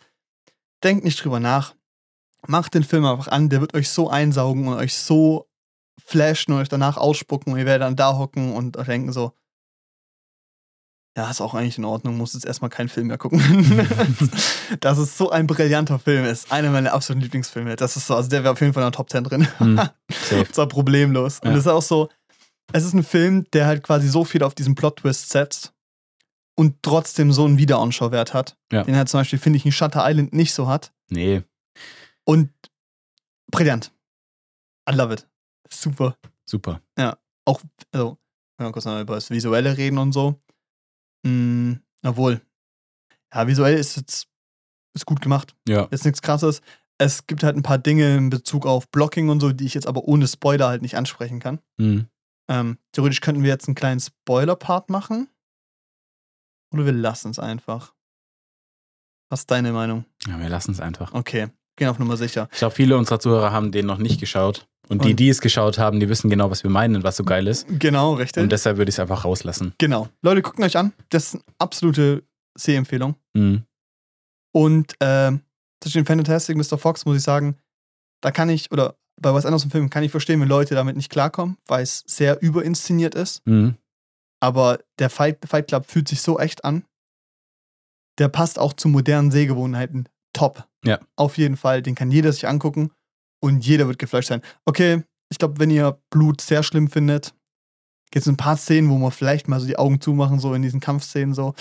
Denkt nicht drüber nach. Macht den Film einfach an, der wird euch so einsaugen und euch so flashen und euch danach ausspucken und ihr werdet dann da hocken und denken so, ja, ist auch eigentlich in Ordnung, muss jetzt erstmal keinen Film mehr gucken. [LAUGHS] das ist so ein brillanter Film, ist einer meiner absoluten Lieblingsfilme. Das ist so, also der wäre auf jeden Fall in der Top 10 drin. Mhm. [LAUGHS] Safe. Das war problemlos. Und Ja. es ist auch so, es ist ein Film, der halt quasi so viel auf diesen Plot-Twist setzt und trotzdem so einen Wiederanschauwert hat. Ja. Den halt zum Beispiel, finde ich, in Shutter Island nicht so hat. Nee. Und brillant. I love it. Super. Super. Auch, also, wenn wir kurz noch über das Visuelle reden und so. Mm, obwohl, ja, visuell ist es ist gut gemacht. Ja. Ist nichts krasses. Es gibt halt ein paar Dinge in Bezug auf Blocking und so, die ich jetzt aber ohne Spoiler halt nicht ansprechen kann. Mhm. Ähm, theoretisch könnten wir jetzt einen kleinen Spoiler-Part machen. Oder wir lassen es einfach. Was ist deine Meinung? Ja, wir lassen es einfach. Okay, gehen auf Nummer sicher. Ich glaube, viele unserer Zuhörer haben den noch nicht geschaut. Und die, Und- die es geschaut haben, die wissen genau, was wir meinen und was so geil ist. Genau, richtig. Und deshalb würde ich es einfach rauslassen. genau. Leute, guckt euch an. Das ist eine absolute Sehempfehlung. Mhm. Und ähm, zwischen den Fantastic Mr. Fox muss ich sagen, da kann ich, oder bei was anderes im Film kann ich verstehen, wenn Leute damit nicht klarkommen, weil es sehr überinszeniert ist. Mhm. Aber der Fight, Fight Club fühlt sich so echt an. Der passt auch zu modernen Sehgewohnheiten top. Ja. Auf jeden Fall. Den kann jeder sich angucken und jeder wird geflasht sein. Okay, ich glaube, wenn ihr Blut sehr schlimm findet, gibt es ein paar Szenen, wo man vielleicht mal so die Augen zumachen, so in diesen Kampfszenen so.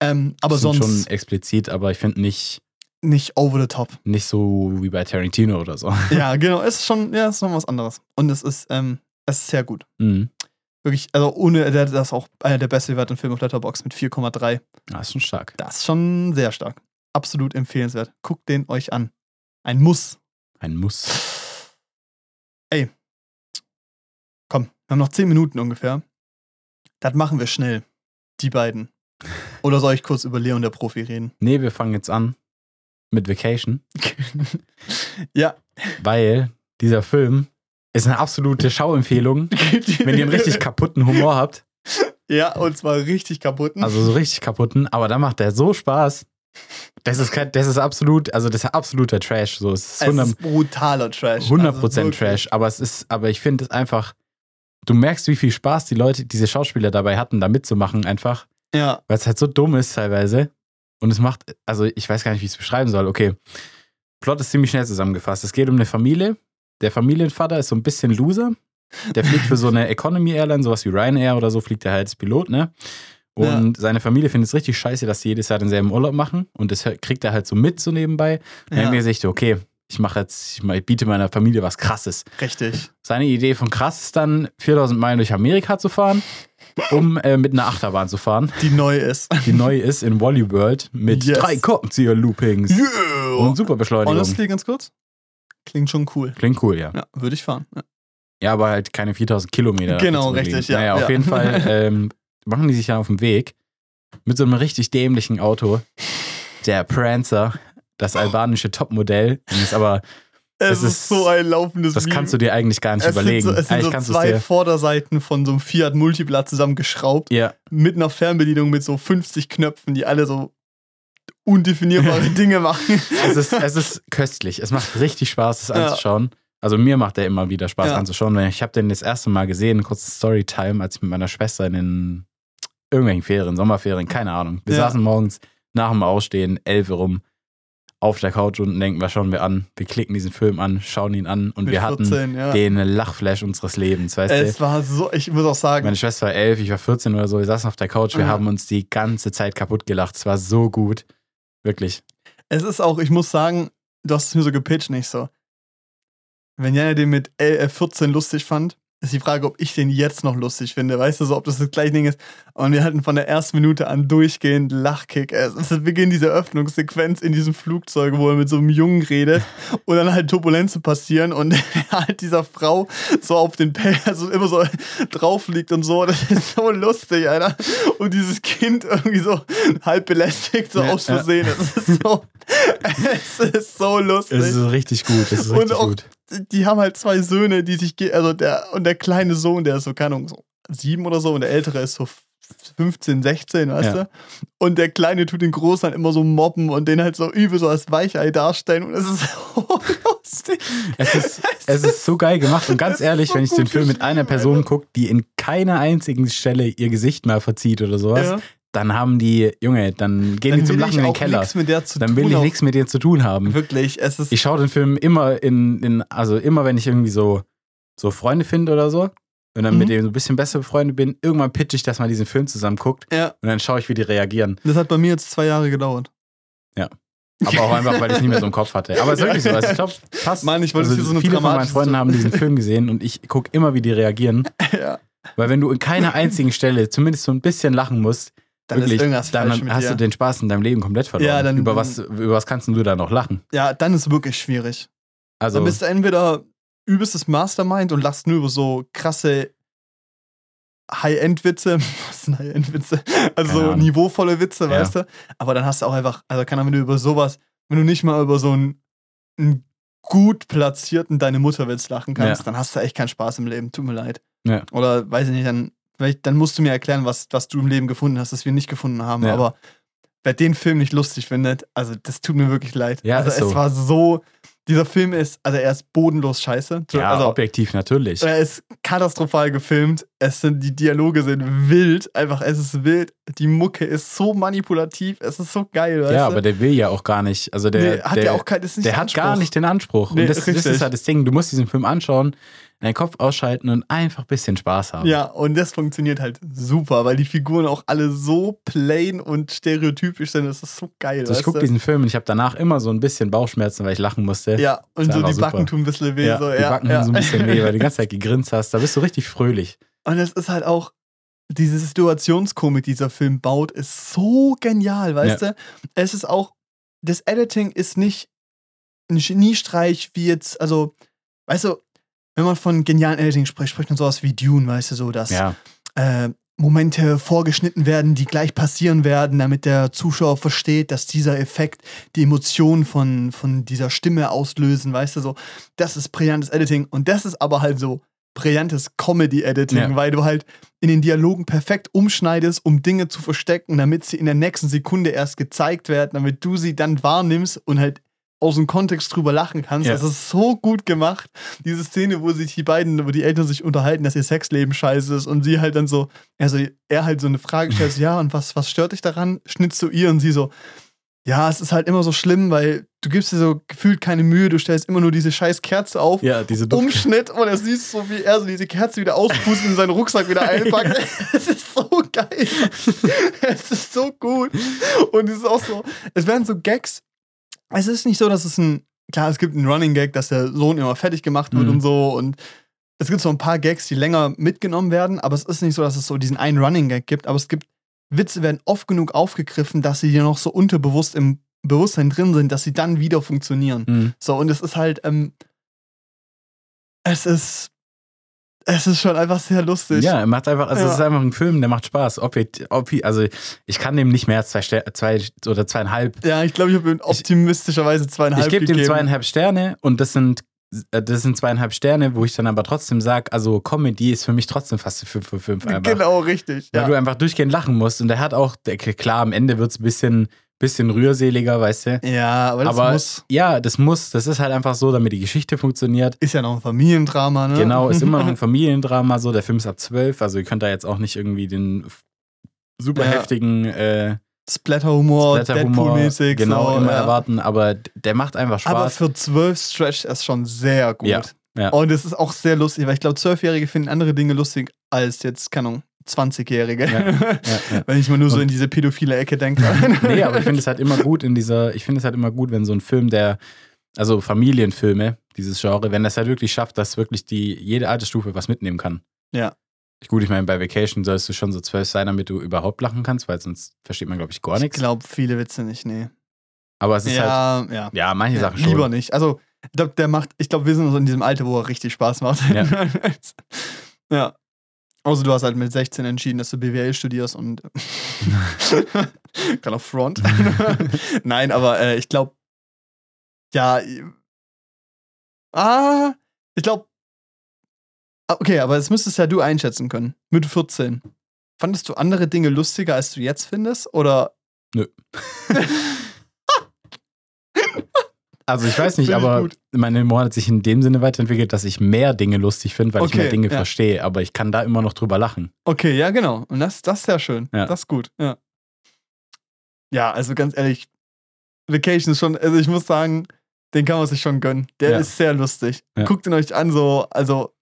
Ähm, aber sonst schon explizit, aber ich finde nicht, nicht over the top. nicht so wie bei Tarantino oder so. [LAUGHS] ja, genau. [LAUGHS] Es ist schon, ja, ist noch was anderes. Und es ist, ähm, es ist sehr gut. Mhm. Wirklich, also ohne, das ist auch einer der beste bewerteten Filme auf Letterboxd mit 4,3. Ja, ist schon stark. Das ist schon sehr stark. Absolut empfehlenswert. Guckt den euch an. Ein Muss. Ein Muss. Ey. Komm, wir haben noch 10 Minuten ungefähr. Das machen wir schnell. Die beiden. [LAUGHS] Oder soll ich kurz über Leon der Profi reden? Nee, wir fangen jetzt an mit Vacation, [LAUGHS] ja. weil dieser Film ist eine absolute Schauempfehlung, [LAUGHS] wenn ihr einen richtig kaputten Humor habt. Ja, und zwar richtig kaputt. Also so richtig kaputten, aber da macht der so Spaß. Das ist, kein, das ist absolut, also das ist absoluter Trash. So. Es ist Es 100, ist brutaler Trash. 100% Also. Trash. Aber es ist, aber ich finde es einfach, du merkst, wie viel Spaß die Leute, diese Schauspieler dabei hatten, da mitzumachen, einfach, Ja, weil es halt so dumm ist teilweise. Und es macht, also ich weiß gar nicht, wie ich es beschreiben soll. Okay. Plot ist ziemlich schnell zusammengefasst. Es geht um eine Familie. Der Familienvater ist so ein bisschen Loser. Der fliegt für so eine [LAUGHS] Economy Airline, sowas wie Ryanair oder so, fliegt er halt als Pilot, ne? Und seine Familie findet es richtig scheiße, dass sie jedes Jahr denselben Urlaub machen. Und das kriegt er halt so mit so nebenbei. Dann ja haben wir gesagt, okay, ich mache jetzt, ich biete meiner Familie was krasses. richtig. Seine Idee von krass ist dann, 4000 Meilen durch Amerika zu fahren, um äh, mit einer Achterbahn zu fahren, Die neu ist. die neu ist in Wally World mit Yes. drei Korkenzieher-Loopings und Superbeschleunigung. Honestly, ganz kurz. Klingt schon cool. Klingt cool, ja. Ja, würde ich fahren. Ja. Ja, aber halt keine 4000 Kilometer. Genau, richtig, ja, Naja, auf ja. jeden Fall [LAUGHS] ähm, machen die sich ja auf den Weg mit so einem richtig dämlichen Auto. Der Prancer, das albanische Topmodell. Das ist aber, Es ist, ist- so ein laufendes das kannst du dir eigentlich gar nicht es überlegen. Sind so, es sind eigentlich so zwei. Vorderseiten von so einem Fiat Multipla zusammengeschraubt Ja, mit einer Fernbedienung mit so 50 Knöpfen, die alle so undefinierbare [LAUGHS] Dinge machen. es ist, es ist köstlich. Es macht richtig Spaß, das Ja. anzuschauen. Also mir macht der immer wieder Spaß Ja. anzuschauen. Ich habe den das erste Mal gesehen, kurze Storytime, als ich mit meiner Schwester in den irgendwelchen Ferien, Sommerferien, keine Ahnung. Wir Ja. saßen morgens nach dem Ausstehen, elf Uhr rum, auf der Couch und denken, was schauen wir an? Wir klicken diesen Film an, schauen ihn an und Mit wir hatten 14, ja. den Lachflash unseres Lebens, weißt Es du? war so, ich muss auch sagen, Meine Schwester war elf, ich war 14 oder so, wir saßen auf der Couch, wir Ja. haben uns die ganze Zeit kaputt gelacht. Es war so gut. Wirklich. es ist auch, ich muss sagen, du hast es mir so gepitcht, nicht so. Wenn Jana den mit L- äh, 14 lustig fand, ist die Frage, ob ich den jetzt noch lustig finde. Weißt du, so, ob das das gleiche Ding ist. Und wir hatten von der ersten Minute an durchgehend Lachkick. Es ist Beginn dieser Öffnungssequenz in diesem Flugzeug, wo er mit so einem Jungen redet [LAUGHS] und dann halt Turbulenzen passieren und [LAUGHS] halt dieser Frau so auf den Pell, also immer so [LAUGHS] drauf liegt und so. Das ist so lustig, Alter. Und dieses Kind irgendwie so halb belästigt, so Ja, aus ja. Versehen. Es ist so, es ist so lustig. Es ist richtig gut. Es ist Und richtig auch- gut. Die haben halt zwei Söhne, die sich, also der, und der kleine Sohn, der ist so, keine Ahnung, so sieben oder so, und der ältere ist so 15, 16, weißt Ja. du? Und der Kleine tut den Großen halt immer so mobben und den halt so übel so als Weichei darstellen und es ist so [LAUGHS] lustig. Es ist, [LAUGHS] es ist so geil gemacht und ganz ehrlich, so wenn ich den Film mit einer Person gucke, die in keiner einzigen Stelle ihr Gesicht mal verzieht oder sowas, Ja. Dann haben die, Junge, dann gehen Dann die zum Lachen in den Keller. nichts mit der zu Dann will ich nichts mit dir zu tun haben. Wirklich, es ist. Ich schaue den Film immer in, in, also immer wenn ich irgendwie so, so Freunde finde oder so und dann mit Mhm. denen so ein bisschen besser befreundet bin, irgendwann pitch ich, dass man diesen Film zusammen guckt ja, und dann schaue ich, wie die reagieren. das hat bei mir jetzt zwei Jahre gedauert. Aber auch einfach, weil ich nicht mehr so im Kopf hatte. Aber es ist wirklich so. Also ich glaube, passt. Mann, ich wollte also so eine Viele von meinen Freunden haben diesen Film gesehen und ich gucke immer, wie die reagieren. [LAUGHS] ja. Weil wenn du in keiner einzigen Stelle zumindest so ein bisschen lachen musst, Dann wirklich, ist irgendwas dann falsch mit hast dir. du den Spaß in deinem Leben komplett verloren. Ja, dann- über, was, über was kannst du da noch lachen? ja, dann ist wirklich schwierig. Also, Dann bist du entweder übelstes Mastermind und lachst nur über so krasse High-End-Witze. [LAUGHS] Was sind High-End-Witze? Also so niveauvolle Witze, Ja. weißt du? Aber dann hast du auch einfach, also kann man, wenn du über sowas, wenn du nicht mal über so einen, einen gut platzierten Deine Mutter-Witz lachen kannst, Ja. dann hast du echt keinen Spaß im Leben. Tut mir leid. Ja. Oder weiß ich nicht, dann, vielleicht, dann musst du mir erklären, was, was du im Leben gefunden hast, das wir nicht gefunden haben. Ja. Aber wer den Film nicht lustig findet, also das tut mir wirklich leid. Ja, also ist es so. war so, dieser Film ist, also er ist bodenlos scheiße. ja, also, objektiv natürlich. er ist katastrophal gefilmt. Es sind, die Dialoge sind wild. Einfach, es ist wild. Die Mucke ist so manipulativ. Es ist so geil, ja, du? aber der will ja auch gar nicht. Also der, nee, hat der, ja auch kein, das ist nicht der hat gar nicht den Anspruch. Nee, und das, das ist halt das Ding. Du musst diesen Film anschauen, deinen Kopf ausschalten und einfach ein bisschen Spaß haben. Ja, und das funktioniert halt super, weil die Figuren auch alle so plain und stereotypisch sind. Das ist so geil. Also ich gucke diesen Film und ich habe danach immer so ein bisschen Bauchschmerzen, weil ich lachen musste. Ja, und so die super. Backen tun ein bisschen weh. Ja, so, die ja, Backen ja. tun so ein bisschen weh, weil du die ganze Zeit [LAUGHS] gegrinst hast. Da bist du richtig fröhlich. Und es ist halt auch, diese Situationskomik, die dieser Film baut, ist so genial, weißt du? Es ist auch, das Editing ist nicht ein Geniestreich wie jetzt, also, weißt du, wenn man von genialen Editing spricht, spricht man sowas wie Dune, weißt du, so, dass Ja, äh, Momente vorgeschnitten werden, die gleich passieren werden, damit der Zuschauer versteht, dass dieser Effekt die Emotionen von, von dieser Stimme auslösen, weißt du, so. Das ist brillantes Editing und das ist aber halt so brillantes Comedy-Editing, Ja. weil du halt in den Dialogen perfekt umschneidest, um Dinge zu verstecken, damit sie in der nächsten Sekunde erst gezeigt werden, damit du sie dann wahrnimmst und halt aus dem Kontext drüber lachen kannst. Ja. Das ist so gut gemacht. Diese Szene, wo sich die beiden, wo die Eltern sich unterhalten, dass ihr Sexleben scheiße ist und sie halt dann so, also er halt so eine Frage stellt, ja, und was, was stört dich daran? Schnitt zu ihr und sie so, ja, es ist halt immer so schlimm, weil du gibst dir so gefühlt keine Mühe, du stellst immer nur diese scheiß Kerze auf. Ja, diese Duft. Umschnitt und er siehst so, wie er so diese Kerze wieder auspustet und in seinen Rucksack wieder einpackt. [LAUGHS] Es ist so geil. Es ist so gut. Und es ist auch so, es werden so Gags. Es ist nicht so, dass es ein, klar, es gibt einen Running Gag, dass der Sohn immer fertig gemacht wird Mhm. und so und es gibt so ein paar Gags, die länger mitgenommen werden, aber es ist nicht so, dass es so diesen einen Running Gag gibt, aber es gibt, Witze werden oft genug aufgegriffen, dass sie dir noch so unterbewusst im Bewusstsein drin sind, dass sie dann wieder funktionieren. Mhm. So, und es ist halt, ähm, es ist, es ist schon einfach sehr lustig. Ja, er macht einfach, also Ja. es ist einfach ein Film, der macht Spaß. Ob, ich- ob, ich- also ich kann dem nicht mehr als zwei, Ster zwei oder zweieinhalb. Ja, ich glaube, ich habe ihm optimistischerweise zweieinhalb Ich gebe dem zweieinhalb Sterne und das sind äh, das sind zweieinhalb Sterne, wo ich dann aber trotzdem sage, also Comedy ist für mich trotzdem fast eine 5 für 5 einfach. Genau, richtig. Weil Ja. du einfach durchgehend lachen musst. Und der hat auch, der, klar, am Ende wird es ein bisschen, bisschen rührseliger, weißt du. ja, aber das aber muss, ja, das muss, das ist halt einfach so, damit die Geschichte funktioniert. ist ja noch ein Familiendrama, ne? Genau, ist immer noch ein [LAUGHS] Familiendrama, so. Der Film ist ab 12, also ihr könnt da jetzt auch nicht irgendwie den super Ja. heftigen äh, Splatter-Humor, Deadpool-mäßig. genau so, immer ja. erwarten, aber der macht einfach Spaß. Aber für zwölf stretcht es schon sehr gut. Ja, ja. Und es ist auch sehr lustig, weil ich glaube, Zwölfjährige finden andere Dinge lustig als jetzt, keine Ahnung, 20-Jährige. Ja, ja, ja. [LAUGHS] Wenn ich mal nur so Und- in diese pädophile Ecke denke. [LAUGHS] nee, aber ich finde es halt immer gut in [LAUGHS] dieser, ich finde es halt immer gut, wenn so ein Film, der, also Familienfilme, dieses Genre, wenn das halt wirklich schafft, dass wirklich die, jede Altersstufe was mitnehmen kann. Ja. Gut, ich meine, bei Vacation sollst du schon so zwölf sein, damit du überhaupt lachen kannst, weil sonst versteht man, glaube ich, gar Ich nichts. glaube, viele Witze nicht, nee. Aber es ist halt, Ja, ja. ja, manche Sachen schon. Lieber nicht. Also, ich glaube, der macht, ich glaube, wir sind so in diesem Alter, wo er richtig Spaß macht. Ja. ja. Also, du hast halt mit 16 entschieden, dass du BWL studierst und. [LAUGHS] Kann auch Front. [LAUGHS] Nein, aber äh, ich glaube, ja. Ah, ich glaube. Okay, aber das müsstest ja du einschätzen können. Mit 14. Fandest du andere Dinge lustiger, als du jetzt findest? Oder Nö. [LAUGHS] Also ich weiß nicht, ich aber gut. mein Humor hat sich in dem Sinne weiterentwickelt, dass ich mehr Dinge lustig finde, weil ich Okay, mehr Dinge ja. verstehe, aber ich kann da immer noch drüber lachen. Okay, ja, genau. Und das, das ist sehr schön. Ja. Das ist gut, ja. Ja, also ganz ehrlich, Vacation ist schon, also ich muss sagen, den kann man sich schon gönnen. Der Ja. ist sehr lustig. Guckt ihn euch an, so, also,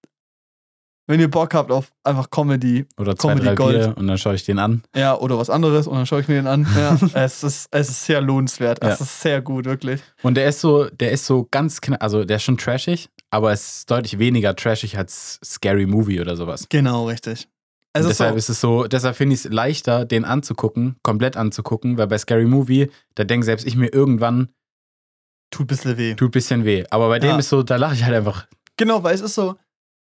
wenn ihr Bock habt auf einfach Comedy, Oder zwei, Comedy drei Gold. Bier und dann schaue ich den an. ja, oder was anderes, und dann schaue ich mir den an. Ja, [LAUGHS] es ist, es ist sehr lohnenswert. Es Ja. ist sehr gut, wirklich. Und der ist so, der ist so ganz knapp, also der ist schon trashig, aber es ist deutlich weniger trashig als Scary Movie oder sowas. Genau, richtig. Es ist deshalb so, ist es so, deshalb finde ich es leichter, den anzugucken, komplett anzugucken, weil bei Scary Movie, da denke selbst ich mir irgendwann, tut ein bisschen weh. tut ein bisschen weh. Aber bei dem Ja. ist so, da lache ich halt einfach. Genau, weil es ist so,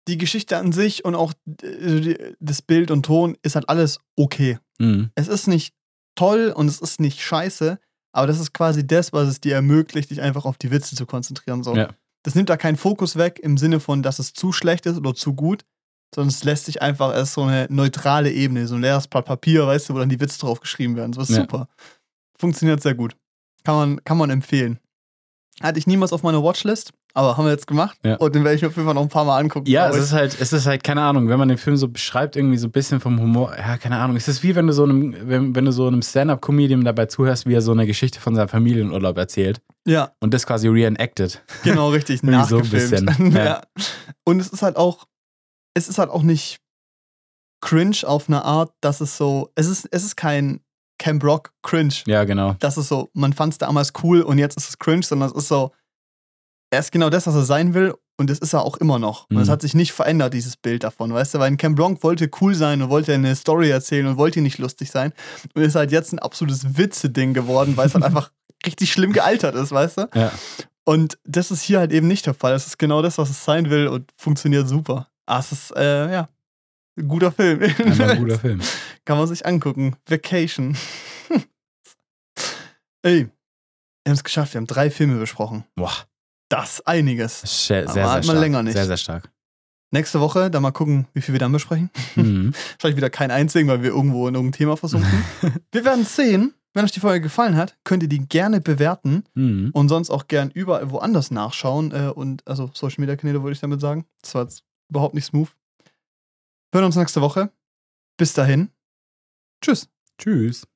die Geschichte an sich und auch die- das Bild und Ton ist halt alles okay. Mhm. es ist nicht toll und es ist nicht scheiße, aber das ist quasi das, was es dir ermöglicht, dich einfach auf die Witze zu konzentrieren. So. Ja. Das nimmt da keinen Fokus weg im Sinne von, dass es zu schlecht ist oder zu gut, sondern es lässt sich einfach als so eine neutrale Ebene, so ein leeres Blatt Papier, weißt du, wo dann die Witze drauf geschrieben werden. So ist Ja. super. Funktioniert sehr gut. Kann man, kann man empfehlen. Hatte ich niemals auf meiner Watchlist, aber haben wir jetzt gemacht. Ja. Und den werde ich mir auf jeden Fall noch ein paar Mal angucken. Ja, es ist halt, es ist halt, keine Ahnung, wenn man den Film so beschreibt, irgendwie so ein bisschen vom Humor, ja, keine Ahnung, es ist wie wenn du so einem, wenn, wenn du so einem Stand-Up-Comedian dabei zuhörst, wie er so eine Geschichte von seinem Familienurlaub erzählt ja, und das quasi reenacted. Genau, richtig, [LAUGHS] so nachgefilmt. bisschen, [LAUGHS] ja. ja. Und es ist halt auch, es ist halt auch nicht cringe auf eine Art, dass es so, es ist, es ist kein Camp Rock cringe. Ja, genau. Das ist so, man fand es damals cool und jetzt ist es cringe, sondern es ist so, er ist genau das, was er sein will und das ist er auch immer noch. Und es Mhm. hat sich nicht verändert, dieses Bild davon, weißt du, weil Camp Rock wollte cool sein und wollte eine Story erzählen und wollte nicht lustig sein und ist halt jetzt ein absolutes Witze-Ding geworden, weil es halt [LAUGHS] einfach richtig schlimm gealtert ist, weißt du? Ja. Und das ist hier halt eben nicht der Fall. Es ist genau das, was es sein will und funktioniert super. Ah, es ist, äh, ja, guter Film. Einfach ein [LAUGHS] guter Film. Kann man sich angucken. Vacation. [LAUGHS] Ey, wir haben es geschafft. Wir haben drei Filme besprochen. Boah, Das einiges. sehr, Aber sehr, hat sehr stark. länger nicht. Sehr, sehr stark. Nächste Woche, dann mal gucken, wie viel wir dann besprechen. Mhm. [LAUGHS] Wahrscheinlich wieder kein einzigen, weil wir irgendwo in irgendein Thema versuchen. wir werden sehen. Wenn euch die Folge gefallen hat, könnt ihr die gerne bewerten Mhm. und sonst auch gern überall woanders nachschauen. Äh, und also Social Media Kanäle würde ich damit sagen. Das war jetzt überhaupt nicht smooth. Hören uns nächste Woche. Bis dahin. Tschüss. Tschüss.